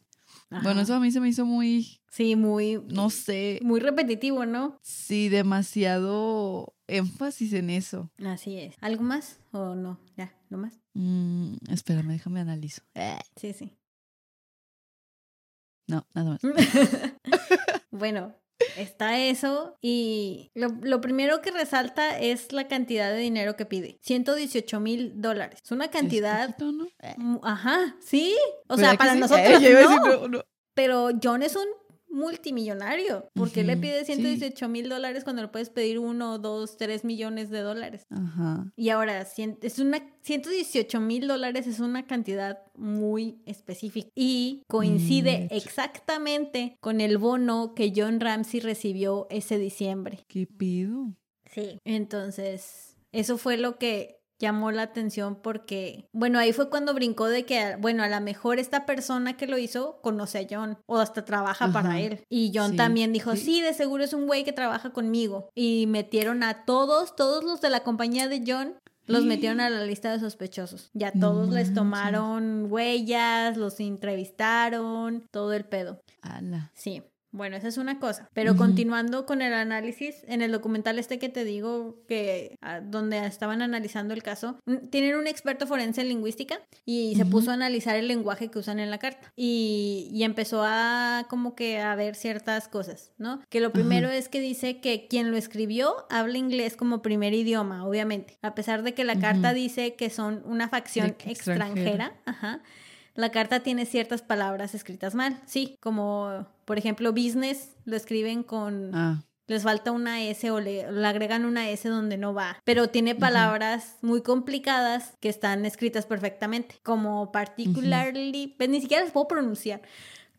Bueno, eso a mí se me hizo muy, Sí, muy, no sé, muy repetitivo, ¿no? sí, demasiado énfasis en eso. Así es. ¿Algo más o no? Ya, ¿no más? Mm, espérame, déjame analizo. Eh, Sí, sí. no, nada más. bueno, está eso y lo, lo primero que resalta es la cantidad de dinero que pide. 118 mil dólares. Es una Es cantidad... poquito, ¿no? Ajá, sí. O ¿verdad sea, para sí? nosotros Eh, decir, no. Pero John es un multimillonario. ¿Por qué le pide sí. 118 mil dólares cuando le puedes pedir uno, dos, tres millones de dólares? Ajá. Y ahora, es una, 118 mil dólares es una cantidad muy específica y coincide Mm, exactamente con el bono que John Ramsey recibió ese diciembre. ¿Qué pido? Sí. Entonces, eso fue lo que llamó la atención porque, bueno, ahí fue cuando brincó de que, bueno, a lo mejor esta persona que lo hizo conoce a John o hasta trabaja para él. Y John Sí, también dijo, sí. sí, de seguro es un güey que trabaja conmigo. Y metieron a todos, todos los de la compañía de John. Los metieron a la lista de sospechosos. Ya No todos les tomaron huellas, los entrevistaron, todo el pedo. Ala. Sí. Bueno, esa es una cosa. Pero continuando con el análisis, en el documental este que te digo que ah, donde estaban analizando el caso, mm, tienen un experto forense en lingüística y se puso a analizar el lenguaje que usan en la carta y, y empezó a como que a ver ciertas cosas, ¿no? Que lo primero es que dice que quien lo escribió habla inglés como primer idioma, obviamente, a pesar de que la carta dice que son una facción extranjera. extranjera, ajá. La carta tiene ciertas palabras escritas mal, sí, como por ejemplo business lo escriben con Ah, les falta una S o le, le agregan una S donde no va, pero tiene palabras muy complicadas que están escritas perfectamente, como particularly, pues ni siquiera las puedo pronunciar.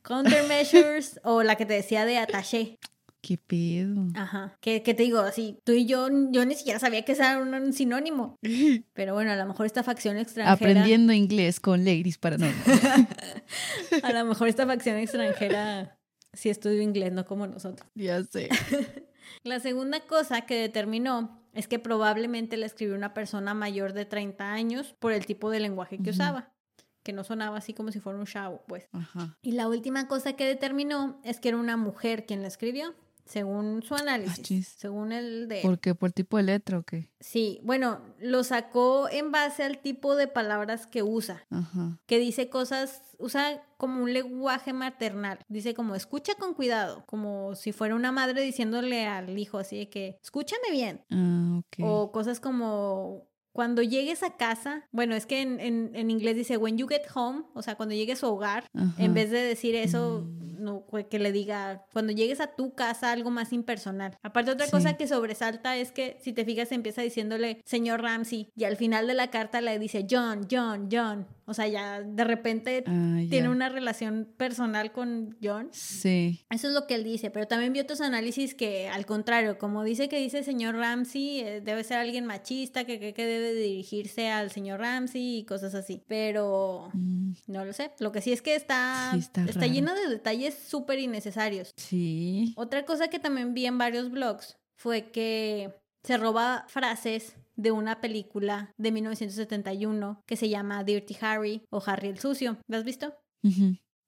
Countermeasures o la que te decía de attaché. ¿qué pedo? Ajá. Que, te digo, así, tú y yo, yo ni siquiera sabía que era un, un sinónimo. Pero bueno, a lo mejor esta facción extranjera. Aprendiendo inglés con Ladies para no. A lo mejor esta facción extranjera sí estudió inglés, no como nosotros. ya sé. La segunda cosa que determinó es que probablemente la escribió una persona mayor de 30 años por el tipo de lenguaje que usaba, que no sonaba así como si fuera un chavo, pues. Ajá. Y la última cosa que determinó es que era una mujer quien la escribió, según su análisis, Achis. según el de... ¿Por qué? ¿Por tipo de letra o qué? Sí, bueno, lo sacó en base al tipo de palabras que usa. Ajá. que dice cosas, usa como un lenguaje maternal. Dice como escucha con cuidado, como si fuera una madre diciéndole al hijo así de que escúchame bien. Ah, ok. O cosas como cuando llegues a casa, bueno, es que en, en- en inglés dice when you get home, o sea, cuando llegues a su hogar, Ajá. en vez de decir eso, Mm. No, que le diga cuando llegues a tu casa algo más impersonal. Aparte otra cosa que sobresalta es que si te fijas empieza diciéndole señor Ramsey y al final de la carta le dice John, John, John. O sea, ya de repente Ah, tiene una relación personal con John. Sí. Eso es lo que él dice, pero también vi otros análisis que al contrario, como dice que dice el señor Ramsey, eh, debe ser alguien machista que cree que debe dirigirse al señor Ramsey y cosas así. Pero Mm, no lo sé. Lo que sí es que está, Sí, está raro. lleno de detalles súper innecesarios. sí. Otra cosa que también vi en varios blogs fue que se roba frases de una película de 1971 que se llama Dirty Harry o Harry el Sucio. ¿La has visto?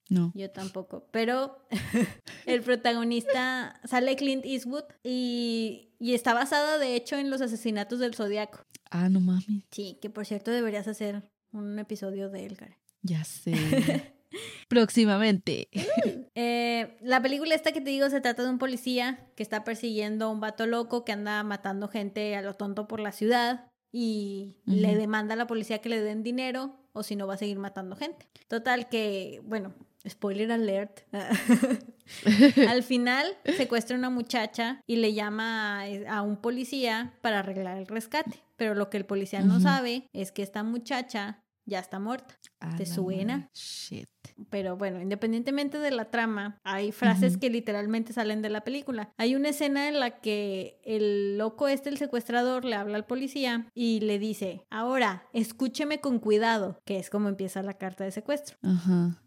No. Yo tampoco. Pero el protagonista sale Clint Eastwood y, y está basada de hecho en los asesinatos del Zodiaco. Ah, no mami. Sí, que por cierto deberías hacer un episodio de él, Karen. Ya sé. Próximamente. Eh, la película esta que te digo se trata de un policía que está persiguiendo a un vato loco que anda matando gente a lo tonto por la ciudad. y le demanda a la policía que le den dinero o si no va a seguir matando gente. Total que, bueno, spoiler alert. Al final secuestra a una muchacha y le llama a, un policía para arreglar el rescate. Pero lo que el policía no sabe es que esta muchacha ya está muerta. ¿Te suena? Shit. Pero bueno, independientemente de la trama, hay frases que literalmente salen de la película. Hay una escena en la que el loco este, el secuestrador, le habla al policía y le dice, ahora, escúcheme con cuidado, que es como empieza la carta de secuestro.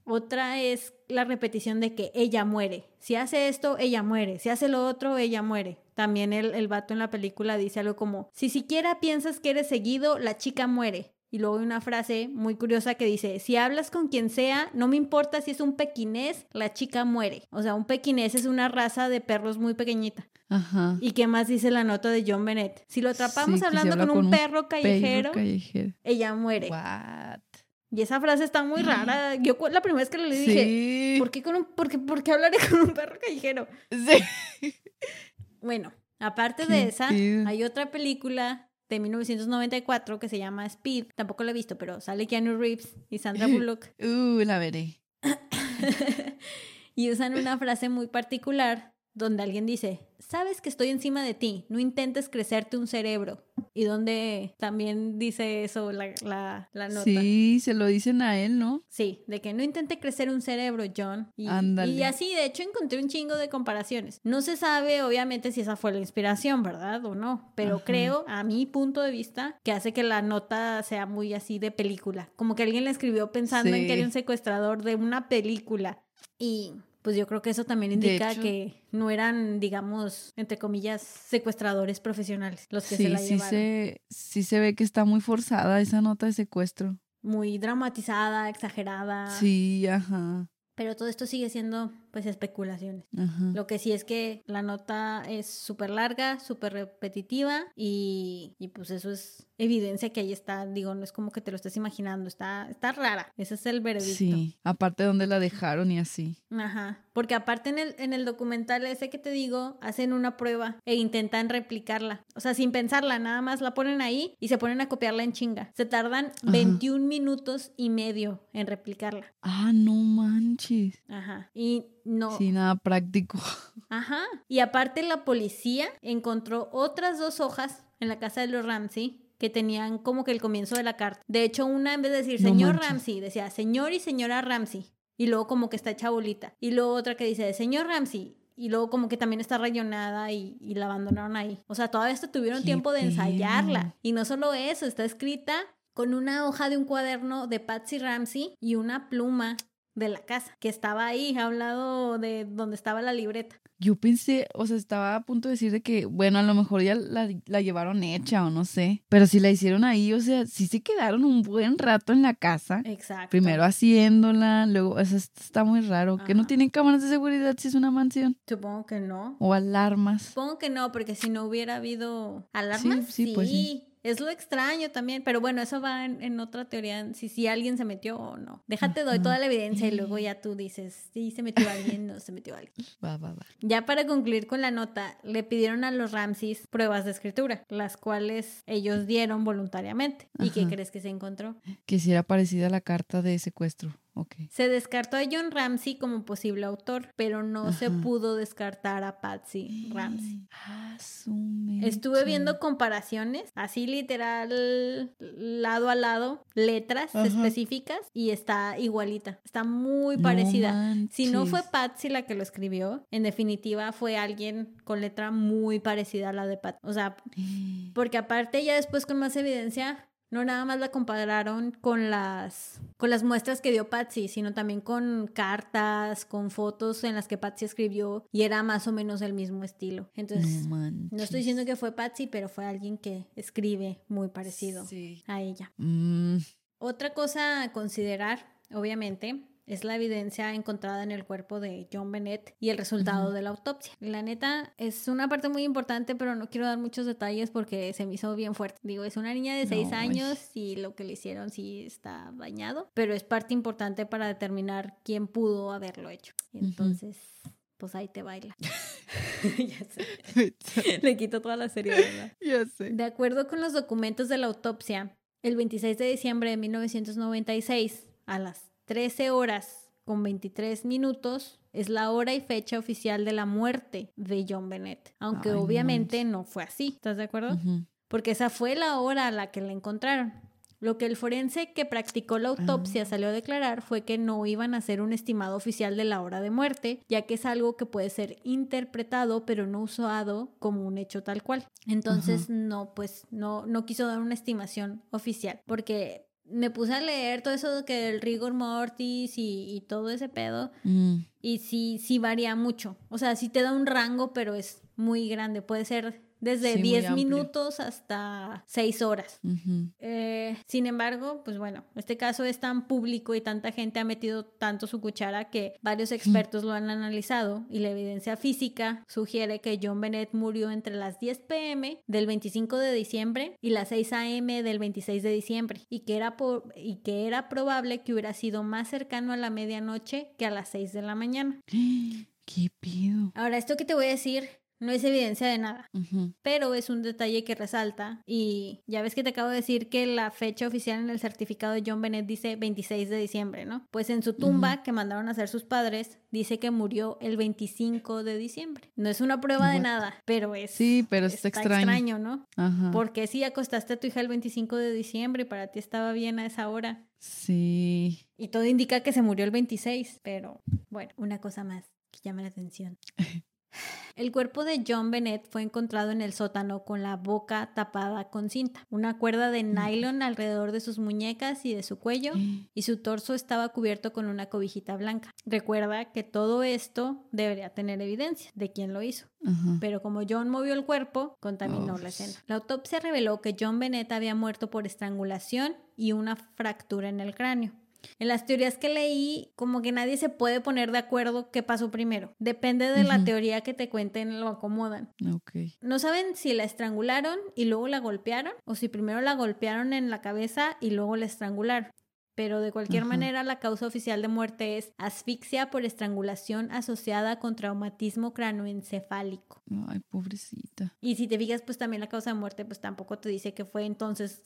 Otra es la repetición de que ella muere. Si hace esto, ella muere. Si hace lo otro, ella muere. También el, el vato en la película dice algo como, si siquiera piensas que eres seguido, la chica muere. Y luego hay una frase muy curiosa que dice, si hablas con quien sea, no me importa si es un pequinés, la chica muere. O sea, un pequinés es una raza de perros muy pequeñita. Ajá. ¿Y qué más dice la nota de John Bennett? Si lo atrapamos Sí, hablando habla con, con un perro Perro callejero, ella muere. What? Y esa frase está muy rara. Yo la primera vez que leí dije, Sí. ¿Por qué, con un, por, qué, por qué hablaré con un perro callejero? Sí. Bueno, aparte Qué de esa, hay otra película de 1994 que se llama Speed. Tampoco la he visto, pero sale Keanu Reeves y Sandra Bullock. Uh, la veré. y usan una frase muy particular donde alguien dice, sabes que estoy encima de ti, no intentes crecerte un cerebro. Y donde también dice eso la, la, la nota. Sí, se lo dicen a él, ¿no? Sí, de que no intente crecer un cerebro, John. Y, Ándale. y así, de hecho, encontré un chingo de comparaciones. No se sabe, obviamente, si esa fue la inspiración, ¿verdad? O no. Pero Ajá. creo, a mi punto de vista, que hace que la nota sea muy así de película. Como que alguien la escribió pensando en que era un secuestrador de una película. Y pues yo creo que eso también indica hecho- que no eran, digamos, entre comillas, secuestradores profesionales los que se Sí, la sí llevaron. se, sí se ve que está muy forzada esa nota de secuestro. Muy dramatizada, exagerada. Sí, ajá, Pero todo esto sigue siendo, pues, especulaciones. ajá. Lo que sí es que la nota es súper larga, súper repetitiva y, y, pues eso es evidencia que ahí está, digo, no es como que te lo estés imaginando, está, está rara, ese es el veredicto. Sí, aparte donde la dejaron y así. Ajá, porque aparte en el, en el documental ese que te digo, hacen una prueba e intentan replicarla, o sea, sin pensarla, nada más la ponen ahí y se ponen a copiarla en chinga. Se tardan 21 minutos y medio en replicarla. Ah, no manches. Ajá, y no... Sí, nada práctico. Ajá. Y aparte la policía encontró otras dos hojas en la casa de los Ramsey que tenían como que el comienzo de la carta. De hecho, una en vez de decir No señor manches. Ramsey, decía señor y señora Ramsey. Y luego como que está hecha bolita. Y luego otra que dice señor Ramsey. Y luego como que también está rayonada y, y la abandonaron ahí. O sea, todavía esto tuvieron ¡Qué tiempo de ensayarla. Y no solo eso, está escrita con una hoja de un cuaderno de Patsy Ramsey y una pluma de la casa que estaba ahí a un lado de donde estaba la libreta. Yo pensé, o sea, estaba a punto de decir de que, bueno, a lo mejor ya la, la llevaron hecha o no sé. Pero si la hicieron ahí, o sea, sí se quedaron un buen rato en la casa. Exacto. Primero haciéndola, luego, eso está muy raro. Que no Ajá. tienen cámaras de seguridad si es una mansión. Supongo que no. O alarmas. Supongo que no, porque si no hubiera habido alarmas, Sí, sí, pues sí. Es lo extraño también, pero bueno, eso va en, en otra teoría, si, si alguien se metió o no. Déjate, doy toda la evidencia y luego ya tú dices, sí, se metió alguien, no se metió alguien. Va, va, va. Ya para concluir con la nota, le pidieron a los Ramses pruebas de escritura, las cuales ellos dieron voluntariamente. ¿Y qué crees que se encontró? Que si era parecida a la carta de secuestro. Se descartó a John Ramsey como posible autor, pero no se pudo descartar a Patsy Ramsey. Ah, su mecha. Estuve viendo comparaciones, así literal, lado a lado, letras Ajá. específicas y está igualita, está muy No parecida. si no fue. Patsy la que lo escribió, en definitiva fue alguien con letra muy parecida a la de Patsy. O sea, porque aparte ya después con más evidencia, no nada más la compararon con las, con las muestras que dio Patsy, sino también con cartas, con fotos en las que Patsy escribió y era más o menos el mismo estilo. Entonces... No No estoy diciendo que fue Patsy, pero fue alguien que escribe muy parecido Sí. a ella. Mm, Otra cosa a considerar, obviamente, es la evidencia encontrada en el cuerpo de John Bennett y el resultado de la autopsia. La neta es una parte muy importante, pero no quiero dar muchos detalles porque se me hizo bien fuerte. Digo, es una niña de seis No, años y lo que le hicieron sí está bañado, pero es parte importante para determinar quién pudo haberlo hecho. Entonces, pues ahí te baila. ya sé. Le quito toda la seriedad. ¿verdad? ya sé. De acuerdo con los documentos de la autopsia, el 26 de diciembre de 1996, a las 13 horas con 23 minutos, es la hora y fecha oficial de la muerte de John Bennett. Aunque Ay, obviamente no fue así. ¿Estás de acuerdo? Porque esa fue la hora a la que la encontraron. Lo que el forense que practicó la autopsia Ah. salió a declarar fue que no iban a hacer un estimado oficial de la hora de muerte, ya que es algo que puede ser interpretado pero no usado como un hecho tal cual. Entonces no, pues no, no quiso dar una estimación oficial, porque me puse a leer todo eso que el rigor mortis y, y todo ese pedo Mm. y sí, sí varía mucho. O sea, sí te da un rango, pero es muy grande. Puede ser desde Sí, muy 10 amplio. minutos hasta 6 horas. Eh, sin embargo, pues bueno, este caso es tan público y tanta gente ha metido tanto su cuchara que varios expertos lo han analizado y la evidencia física sugiere que John Bennett murió entre las 10 pm del 25 de diciembre y las 6 am del 26 de diciembre y que era, por- y que era probable que hubiera sido más cercano a la medianoche que a las 6 de la mañana. ¿Qué pido? Ahora, esto que te voy a decir no es evidencia de nada pero es un detalle que resalta y ya ves que te acabo de decir que la fecha oficial en el certificado de John Bennett dice 26 de diciembre, ¿no? Pues en su tumba que mandaron a hacer sus padres dice que murió el 25 de diciembre. No es una prueba de nada, pero es Sí, pero está extraño. ¿no? Ajá. Porque si acostaste a tu hija el 25 de diciembre y para ti estaba bien a esa hora Sí. y todo indica que se murió el 26, pero bueno, una cosa más que llama la atención. El cuerpo de John Bennett fue encontrado en el sótano con la boca tapada con cinta, una cuerda de nylon alrededor de sus muñecas y de su cuello, y su torso estaba cubierto con una cobijita blanca. Recuerda que todo esto debería tener evidencia de quién lo hizo. Pero como John movió el cuerpo, contaminó Oh, la escena. La autopsia reveló que John Bennett había muerto por estrangulación y una fractura en el cráneo. En las teorías que leí, como que nadie se puede poner de acuerdo qué pasó primero. Depende de la teoría que te cuenten, lo acomodan. No saben si la estrangularon y luego la golpearon o si primero la golpearon en la cabeza y luego la estrangularon. Pero de cualquier manera, la causa oficial de muerte es asfixia por estrangulación asociada con traumatismo cranoencefálico. Ay, pobrecita. Y si te fijas, pues también la causa de muerte, pues tampoco te dice que fue entonces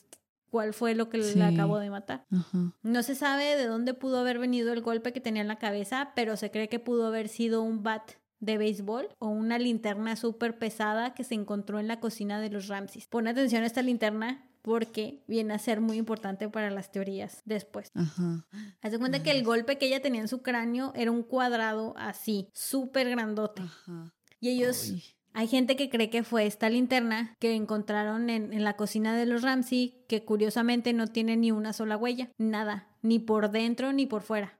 cuál fue lo que Sí. le acabó de matar. Ajá. No se sabe de dónde pudo haber venido el golpe que tenía en la cabeza, pero se cree que pudo haber sido un bat de béisbol o una linterna súper pesada que se encontró en la cocina de los Ramses. Pon atención a esta linterna porque viene a ser muy importante para las teorías después. Ajá. Haz de cuenta que el golpe que ella tenía en su cráneo era un cuadrado así, súper grandote. Ajá. Y ellos Ay. Hay gente que cree que fue esta linterna que encontraron en, en la cocina de los Ramsey, que curiosamente no tiene ni una sola huella, nada, ni por dentro ni por fuera.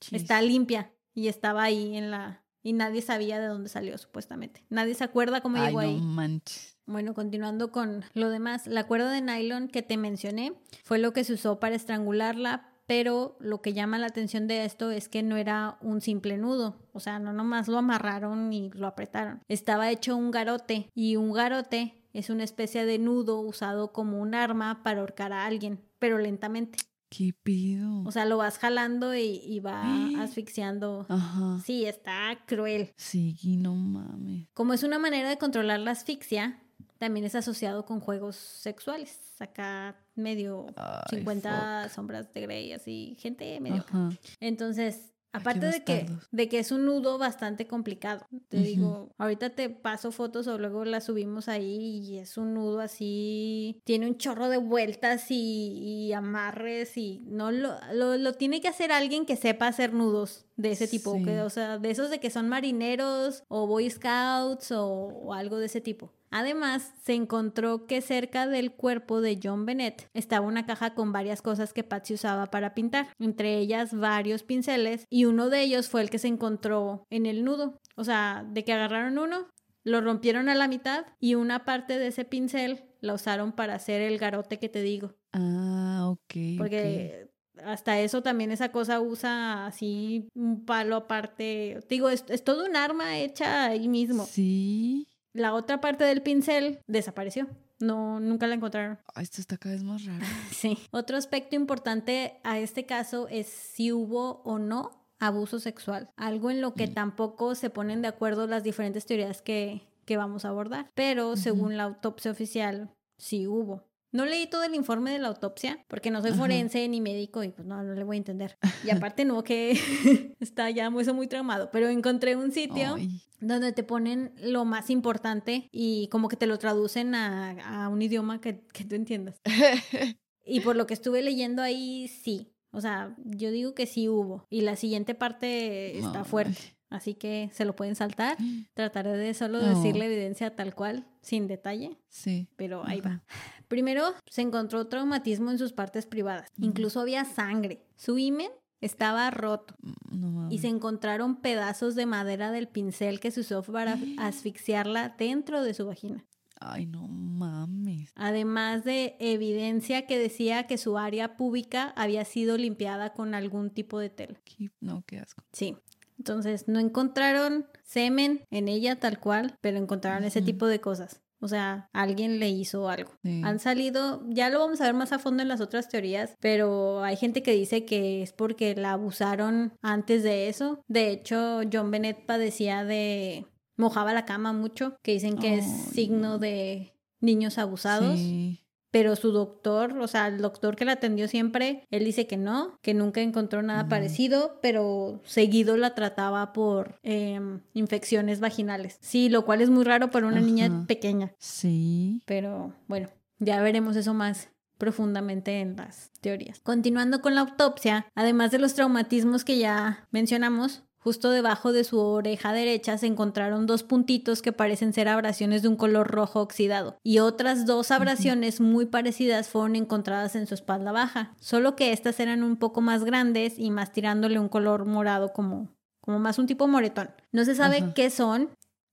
Chis. Está limpia y estaba ahí en la... Y nadie sabía de dónde salió, supuestamente. Nadie se acuerda cómo Ay, llegó no ahí. manches. Bueno, continuando con lo demás, la cuerda de nylon que te mencioné fue lo que se usó para estrangularla, pero lo que llama la atención de esto es que no era un simple nudo, o sea, no nomás lo amarraron y lo apretaron, estaba hecho un garote y un garote es una especie de nudo usado como un arma para ahorcar a alguien, pero lentamente. ¿Qué pido? O sea, lo vas jalando y, y va asfixiando. Ajá. Sí, está cruel. Sí, no mames. Como es una manera de controlar la asfixia, también es asociado con juegos sexuales. Acá medio Ay, 50 sombras de Grey, así, gente medio. Ajá. Entonces, aparte de que, de que es un nudo bastante complicado. Te digo, ahorita te paso fotos o luego las subimos ahí y es un nudo así, tiene un chorro de vueltas y, y amarres y no lo, lo, lo tiene que hacer alguien que sepa hacer nudos de ese tipo, Sí. que, o sea, de esos de que son marineros o Boy Scouts o, o algo de ese tipo. Además, se encontró que cerca del cuerpo de John Bennett estaba una caja con varias cosas que Patsy usaba para pintar, entre ellas varios pinceles, y uno de ellos fue el que se encontró en el nudo. O sea, de que agarraron uno, lo rompieron a la mitad y una parte de ese pincel la usaron para hacer el garote que te digo. Ah, ok. Porque hasta eso también esa cosa usa así un palo aparte. Digo, es, es todo un arma hecha ahí mismo. Sí. La otra parte del pincel desapareció. No, nunca la encontraron. Esto está cada vez más raro. Sí. Otro aspecto importante a este caso es si hubo o no abuso sexual, algo en lo que Mm. tampoco se ponen de acuerdo las diferentes teorías que, que vamos a abordar, pero según la autopsia oficial, sí hubo. No leí todo el informe de la autopsia porque no soy Ajá. forense ni médico y pues no, no le voy a entender. Y aparte no que está ya muy, muy traumado, pero encontré un sitio Ay, donde te ponen lo más importante y como que te lo traducen a, a un idioma que, que tú entiendas. Y por lo que estuve leyendo ahí, sí. O sea, yo digo que sí hubo. Y la siguiente parte está Ay. fuerte. Así que se lo pueden saltar. Trataré de solo No. decir la evidencia tal cual, sin detalle, Sí. pero ahí Ajá. va. Primero, se encontró traumatismo en sus partes privadas. Mm. Incluso había sangre. Su himen estaba roto No mames. y se encontraron pedazos de madera del pincel que se usó para asfixiarla dentro de su vagina. Ay, no mames. Además de evidencia que decía que su área pública había sido limpiada con algún tipo de tela. No, qué asco. Sí. Entonces, no encontraron semen en ella tal cual, pero encontraron ese tipo de cosas. O sea, alguien le hizo algo. Sí. Han salido, ya lo vamos a ver más a fondo en las otras teorías, pero hay gente que dice que es porque la abusaron antes de eso. De hecho, John Bennett padecía de... mojaba la cama mucho, que dicen que es signo no. de niños abusados. Sí. Pero su doctor, o sea, el doctor que la atendió siempre, él dice que no, que nunca encontró nada Mm. parecido, pero seguido la trataba por em, infecciones vaginales. Sí, lo cual es muy raro para una niña pequeña. Sí. Pero bueno, ya veremos eso más profundamente en las teorías. Continuando con la autopsia, además de los traumatismos que ya mencionamos, justo debajo de su oreja derecha se encontraron dos puntitos que parecen ser abrasiones de un color rojo oxidado y otras dos abrasiones muy parecidas fueron encontradas en su espalda baja, solo que estas eran un poco más grandes y más tirándole un color morado como como más un tipo moretón. No se sabe Ajá. qué son,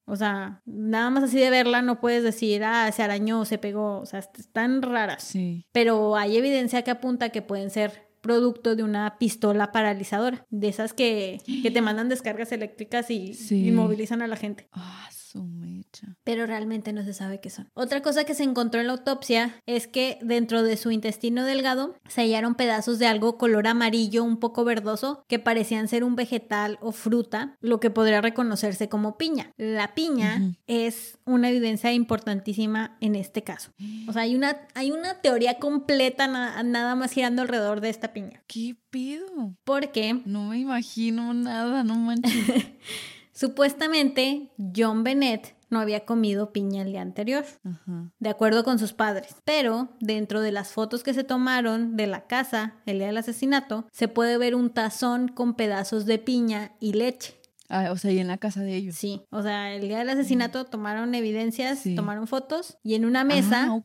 o sea, nada más así de verla no puedes decir, ah, se arañó, se pegó, o sea, est- están raras. Sí. Pero hay evidencia que apunta que pueden ser producto de una pistola paralizadora, de esas que, que te mandan descargas eléctricas y Sí. inmovilizan a la gente. Ah, su mecha. Pero realmente no se sabe qué son. Otra cosa que se encontró en la autopsia es que dentro de su intestino delgado se hallaron pedazos de algo color amarillo un poco verdoso que parecían ser un vegetal o fruta, lo que podría reconocerse como piña. La piña es una evidencia importantísima en este caso. O sea, hay una, hay una teoría completa na- nada más girando alrededor de esta piña. ¿Qué pido? Porque No me imagino nada, no manches. supuestamente John Bennett no había comido piña el día anterior. Ajá. de acuerdo con sus padres. Pero dentro de las fotos que se tomaron de la casa el día del asesinato, se puede ver un tazón con pedazos de piña y leche. Ah, o sea, y en la casa de ellos. Sí, o sea, el día del asesinato tomaron evidencias, Sí. tomaron fotos y en una mesa Ah,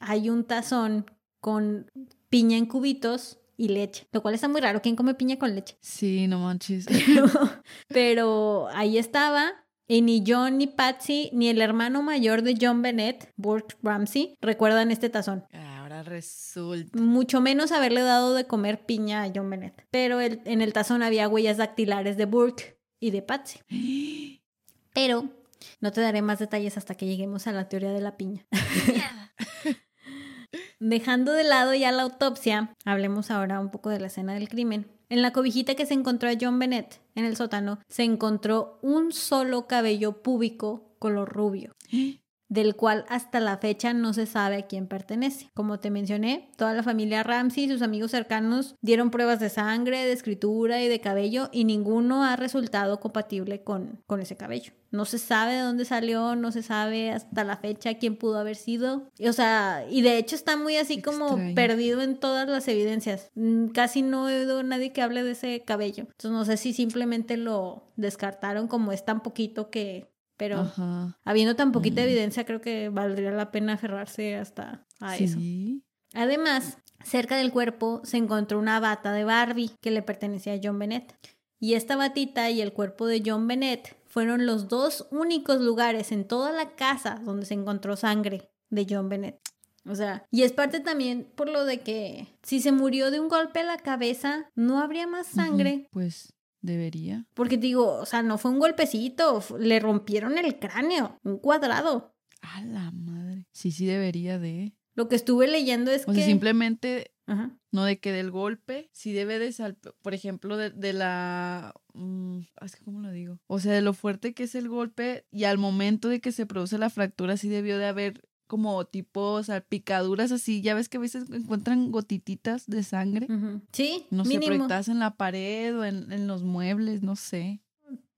hay un tazón con piña en cubitos y leche, lo cual está muy raro. ¿Quién come piña con leche? Sí, no manches. Pero, pero ahí estaba. Y ni John, ni Patsy, ni el hermano mayor de John Bennett, Burke Ramsey, recuerdan este tazón. Ahora resulta. mucho menos haberle dado de comer piña a John Bennett. Pero el- en el tazón había huellas dactilares de Burke y de Patsy. Pero no te daré más detalles hasta que lleguemos a la teoría de la piña. Dejando de lado ya la autopsia, hablemos ahora un poco de la escena del crimen. En la cobijita que se encontró a John Bennett en el sótano, se encontró un solo cabello púbico color rubio del cual hasta la fecha no se sabe a quién pertenece. Como te mencioné, toda la familia Ramsey y sus amigos cercanos dieron pruebas de sangre, de escritura y de cabello y ninguno ha resultado compatible con, con ese cabello. No se sabe de dónde salió, no se sabe hasta la fecha quién pudo haber sido. Y, o sea, y de hecho está muy así como Extraño. perdido en todas las evidencias. Mm, Casi no he oído a nadie que hable de ese cabello. Entonces no sé si simplemente lo descartaron como es tan poquito que... Pero Ajá. Habiendo tan poquita Mm. evidencia, creo que valdría la pena aferrarse hasta a eso. Sí. Además, cerca del cuerpo se encontró una bata de Barbie que le pertenecía a John Bennett. Y esta batita y el cuerpo de John Bennett fueron los dos únicos lugares en toda la casa donde se encontró sangre de John Bennett. O sea, y es parte también por lo de que si se murió de un golpe a la cabeza, no habría más sangre. Pues debería. Porque digo, o sea, no fue un golpecito, le rompieron el cráneo, un cuadrado. A la madre. Sí, sí debería de. Lo que estuve leyendo es O que... sea, simplemente Ajá. No de que del golpe, sí debe de sal, por ejemplo, de, de la... mm, es que ¿Cómo lo digo? O sea, de lo fuerte que es el golpe y al momento de que se produce la fractura, sí debió de haber como tipo salpicaduras así. Ya ves que a veces encuentran gotititas de sangre. Sí, No sé, proyectadas en la pared o en, en los muebles, no sé.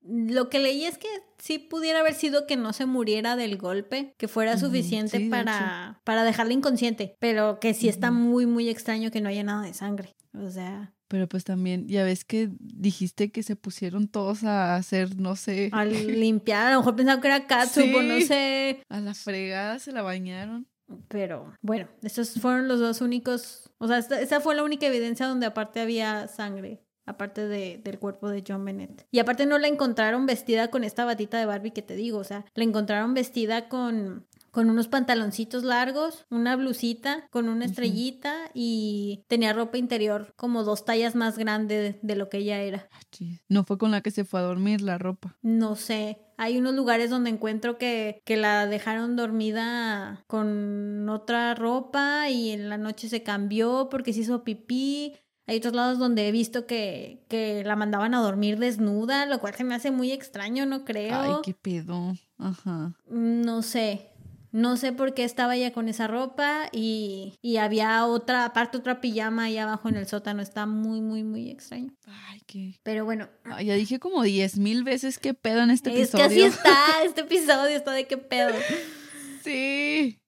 Lo que leí es que sí pudiera haber sido que no se muriera del golpe, que fuera suficiente sí, de para, para dejarla inconsciente, pero que sí está muy, muy extraño que no haya nada de sangre. O sea, Pero pues también, ya ves que dijiste que se pusieron todos a hacer, no sé, al limpiar, a lo mejor pensaba que era catsup o no Sí. sé. a la fregada se la bañaron. Pero bueno, esos fueron los dos únicos, o sea, esta- esa fue la única evidencia donde aparte había sangre, aparte de, del cuerpo de John Bennett. Y aparte no la encontraron vestida con esta batita de Barbie que te digo, o sea, la encontraron vestida con, con unos pantaloncitos largos, una blusita con una estrellita y tenía ropa interior como dos tallas más grande de, de lo que ella era. Ah. No fue con la que se fue a dormir la ropa. No sé. Hay unos lugares donde encuentro que, que la dejaron dormida con otra ropa y en la noche se cambió porque se hizo pipí. Hay otros lados donde he visto que, que la mandaban a dormir desnuda, lo cual se me hace muy extraño, no creo. Ay, qué pedo. Ajá. No sé. No sé por qué estaba ella con esa ropa y, y había otra, aparte otra pijama ahí abajo en el sótano. Está muy, muy, muy extraño. Ay, qué. Pero bueno, Ay, ya dije como diez mil veces qué pedo en este es que episodio. así está, este episodio está de qué pedo. Sí.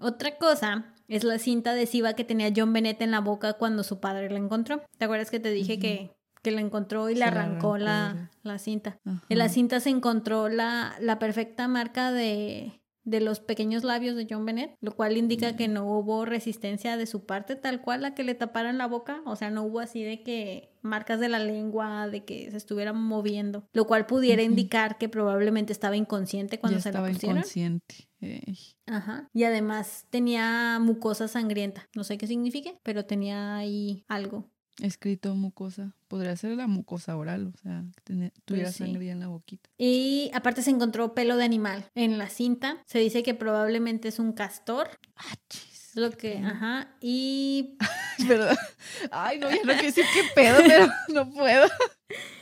Otra cosa es la cinta adhesiva que tenía John Bennett en la boca cuando su padre la encontró. ¿Te acuerdas que te dije que, que la encontró y le la arrancó, la, la cinta? Ajá. En la cinta se encontró la, la perfecta marca de, de los pequeños labios de John Bennett, lo cual indica que no hubo resistencia de su parte tal cual a que le taparan la boca, o sea, no hubo así de que marcas de la lengua, de que se estuviera moviendo, lo cual pudiera indicar que probablemente estaba inconsciente cuando ya se la estaba pusieron. inconsciente. Ey. Ajá. Y además tenía mucosa sangrienta. No sé qué signifique, pero tenía ahí algo. Escrito mucosa. Podría ser la mucosa oral, o sea, que tener- tuviera Pues sí. sangre en la boquita. Y aparte se encontró pelo de animal en la cinta. Se dice que probablemente es un castor. Ah, chis. Lo que, ajá. Y, Pero, ay, no, ya no quiero decir qué pedo, pero no puedo.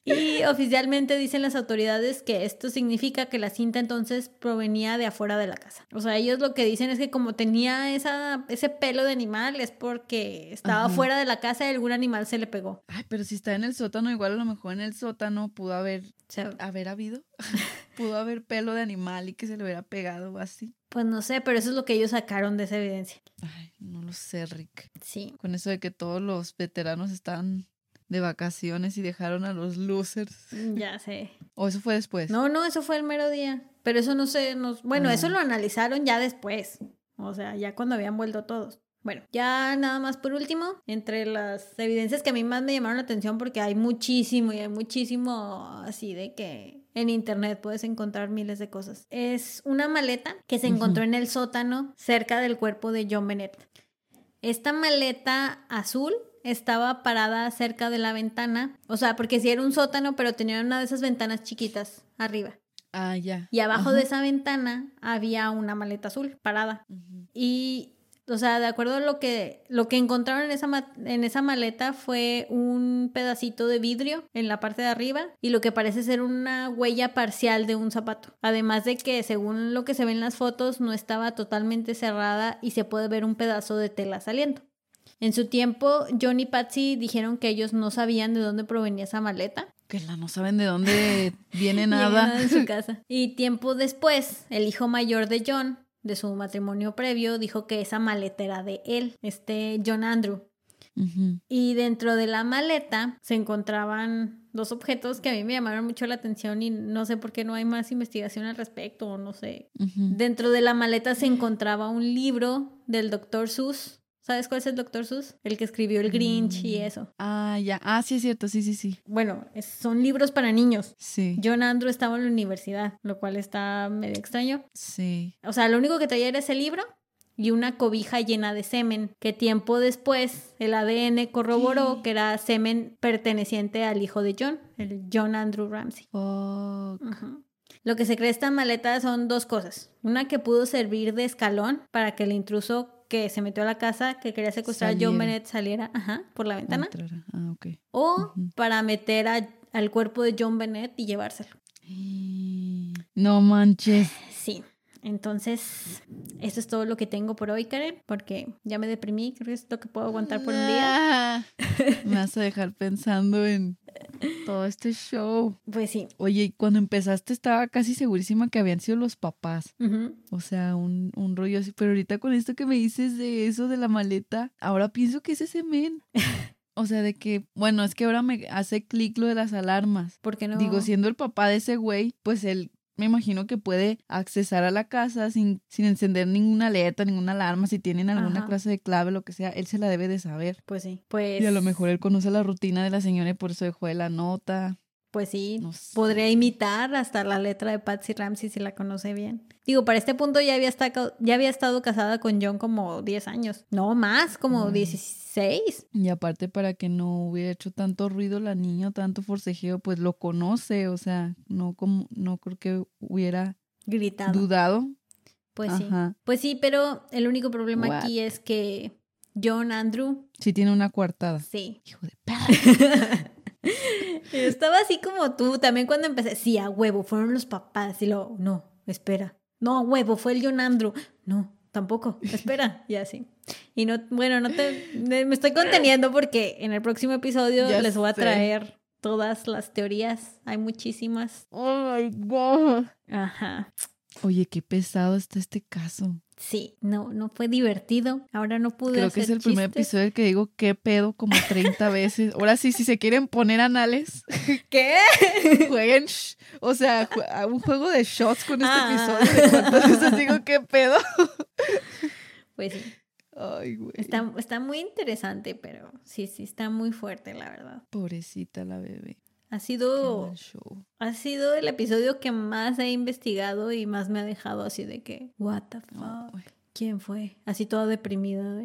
y oficialmente dicen las autoridades que esto significa que la cinta entonces provenía de afuera de la casa. O sea, ellos lo que dicen es que como tenía esa, ese pelo de animal es porque estaba Ajá. fuera de la casa y algún animal se le pegó. Ay, pero si está en el sótano, igual a lo mejor en el sótano pudo haber, O sea, haber habido, pudo haber pelo de animal y que se le hubiera pegado o así. Pues no sé, pero eso es lo que ellos sacaron de esa evidencia. Ay, no lo sé, Rick. Sí. Con eso de que todos los veteranos están de vacaciones y dejaron a los losers. Ya sé. ¿O eso fue después? No, no, eso fue el mero día. Pero eso no sé, nos... bueno, Ah. eso lo analizaron ya después. O sea, ya cuando habían vuelto todos. Bueno, ya nada más por último, entre las evidencias que a mí más me llamaron la atención porque hay muchísimo y hay muchísimo así de que en internet puedes encontrar miles de cosas. Es una maleta que se encontró en el sótano cerca del cuerpo de John Bennett. Esta maleta azul estaba parada cerca de la ventana, o sea, porque sí era un sótano, pero tenía una de esas ventanas chiquitas arriba. Ah, ya. Y abajo Ajá. de esa ventana había una maleta azul parada. Y, o sea, de acuerdo a lo que, lo que encontraron en esa, en esa maleta fue un pedacito de vidrio en la parte de arriba y lo que parece ser una huella parcial de un zapato. Además de que, según lo que se ve en las fotos, no estaba totalmente cerrada y se puede ver un pedazo de tela saliendo. En su tiempo, John y Patsy dijeron que ellos no sabían de dónde provenía esa maleta Que la no saben de dónde viene nada. en su casa. Y tiempo después, el hijo mayor de John, de su matrimonio previo, dijo que esa maleta era de él, este John Andrew. Y dentro de la maleta se encontraban dos objetos que a mí me llamaron mucho la atención y no sé por qué no hay más investigación al respecto, o no sé. Dentro de la maleta se encontraba un libro del Dr. Seuss. ¿Sabes cuál es el Dr. Seuss? El que escribió el Grinch y Mm. eso. Ah, ya. Ah, sí, es cierto. Sí, sí, sí. Bueno, es- son libros para niños. Sí. John Andrew estaba en la universidad, lo cual está medio extraño. Sí. O sea, lo único que traía era ese libro y una cobija llena de semen, que tiempo después el ADN corroboró que era semen perteneciente al hijo de John, el John Andrew Ramsey. Ujú. Lo que se cree esta maleta son dos cosas. Una que pudo servir de escalón para que el intruso que se metió a la casa, que quería secuestrar a John. Bennett, saliera ajá, por la ventana. Ah. O para meter a- al cuerpo de John Bennett y llevárselo. No manches. Entonces, eso es todo lo que tengo por hoy, Karen, porque ya me deprimí, creo que es lo que puedo aguantar por un día. Ah, Me vas a dejar pensando en todo este show. Pues sí. Oye, cuando empezaste estaba casi segurísima que habían sido los papás. O sea, un, un rollo así. Pero ahorita con esto que me dices de eso, de la maleta, ahora pienso que es ese men. O sea, de que, bueno, es que ahora me hace clic lo de las alarmas. ¿Por qué no? Digo, siendo el papá de ese güey, pues él me imagino que puede accesar a la casa sin, sin encender ninguna alerta, ninguna alarma. Si tienen alguna Ajá. clase de clave, lo que sea, él se la debe de saber. Pues sí. Pues. Y a lo mejor él conoce la rutina de la señora y por eso dejó de la nota. Pues sí. No sé. Podría imitar hasta la letra de Patsy Ramsey si la conoce bien. Digo, para este punto ya había, estado, ya había estado casada con John como 10 años. No, más, como Mm. 16. Y aparte para que no hubiera hecho tanto ruido la niña, tanto forcejeo, pues lo conoce, o sea, no como no creo que hubiera Gritado. dudado. Pues sí. Pues sí, pero el único problema What? aquí es que John Andrew, Sí tiene una coartada. sí. Hijo de perra. Estaba así como tú, también cuando empecé, sí, a huevo, fueron los papás. Y luego, no, espera. No, a huevo, fue el John Andrew. No, tampoco, espera, y así. Y no, bueno, no te, me estoy conteniendo porque en el próximo episodio Ya les voy a sé. traer todas las teorías. Hay muchísimas. Oh my god. Ajá. Oye, qué pesado está este caso. Sí, no, no fue divertido. Ahora no pude Creo que es el primer episodio que digo qué pedo como 30 veces. Ahora sí, si se quieren poner anales, ¿Qué? jueguen, o sea, un juego de shots con este Ah. episodio. Cuántas veces digo qué pedo. Pues sí. Ay, güey. Está, está muy interesante, pero sí, sí, está muy fuerte, la verdad. Pobrecita la bebé. Ha sido, ha sido el episodio que más he investigado y más me ha dejado así de que, what the fuck, ¿quién fue? Así toda deprimida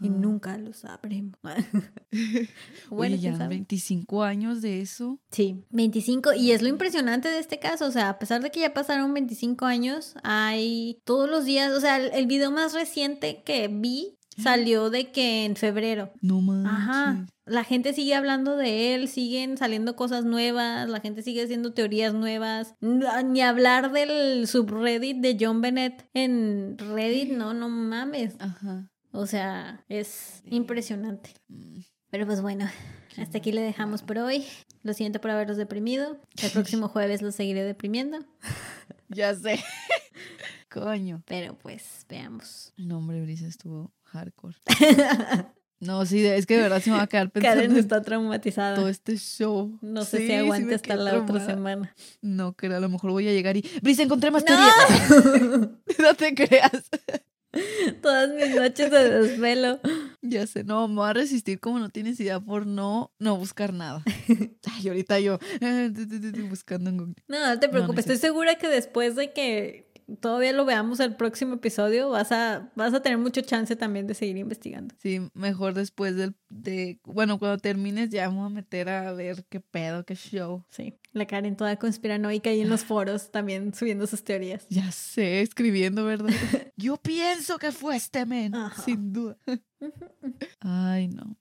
y nunca lo sabremos. bueno, Oye, ya sabe. 25 años de eso. Sí, 25. Y es lo impresionante de este caso. O sea, a pesar de que ya pasaron 25 años, hay todos los días. O sea, el, el video más reciente que vi salió de que en febrero. No manches. Ajá. La gente sigue hablando de él, siguen saliendo cosas nuevas, la gente sigue haciendo teorías nuevas. N- Ni hablar del subreddit de John Bennett en Reddit, no, no mames. Ajá. O sea, es impresionante. Mm, Pero pues bueno, hasta aquí le dejamos por hoy. Lo siento por haberlos deprimido. El próximo jueves los seguiré deprimiendo. Ya sé. Coño. Pero pues veamos. No, hombre, Brisa estuvo hardcore. No, sí, es que de verdad se me va a quedar pensando Karen en está traumatizada. todo este show. No sé Sí, si aguante hasta la otra semana. No, que a lo mejor voy a llegar y... Brisa, encontré más ¡No! no te creas. Todas mis noches de desvelo. Ya sé, no, me voy a resistir como no tienes idea por no, no buscar nada. Ay, ahorita yo buscando en Google. No, no te No, no preocupes. es Estoy segura que después de que todavía lo veamos el próximo episodio, vas a, vas a tener mucho chance también de seguir investigando. Sí, mejor después del, de, bueno, cuando termines ya voy a meter a ver qué pedo, qué show. Sí, la Karen toda conspiranoica ahí en los foros también subiendo sus teorías. Ya sé, escribiendo, ¿verdad? Yo pienso que fue este men, Ajá. sin duda. Ay, no.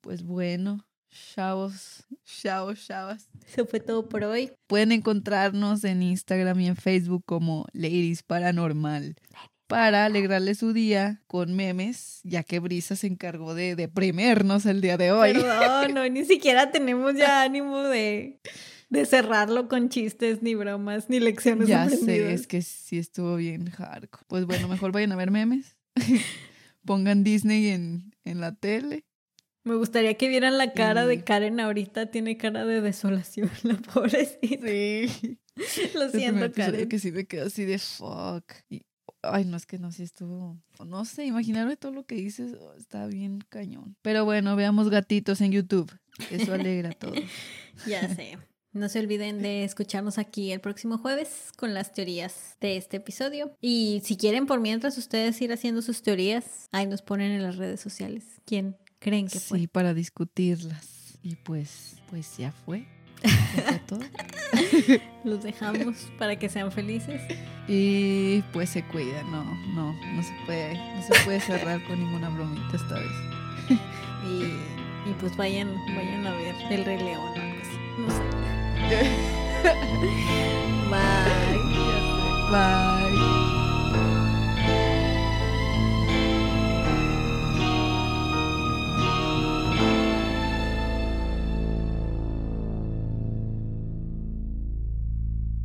Pues bueno, chavos, chavos, chavas. Eso fue todo por hoy. Pueden encontrarnos en Instagram y en Facebook como Ladies Paranormal para alegrarle su día con memes, ya que Brisa se encargó de deprimirnos el día de hoy. Perdón, no, ni siquiera tenemos ya ánimo de, de cerrarlo con chistes, ni bromas, ni lecciones Ya sé, es que sí estuvo bien hardcore. Pues bueno, mejor vayan a ver memes. Pongan Disney en, en la tele. Me gustaría que vieran la cara Sí. de Karen ahorita. Tiene cara de desolación, la pobrecita. Sí. Lo El siento, episodio Karen. que sí me quedo así de fuck. Y- ay, no, es que no, sí estuvo. No sé, imaginarme todo lo que dices oh, está bien cañón. Pero bueno, veamos gatitos en YouTube. Eso alegra todo. Ya sé. No se olviden de escucharnos aquí el próximo jueves con las teorías de este episodio. Y si quieren, por mientras ustedes ir haciendo sus teorías, ahí nos ponen en las redes sociales. ¿Quién creen que fue? Sí, para discutirlas. Y pues, pues ya fue. Ya fue todo. Los dejamos para que sean felices. Y pues se cuida, no, no, no se puede, no se puede cerrar con ninguna bromita esta vez. Y, y pues vayan, vayan a ver El Rey León. No sé. Bye. Bye.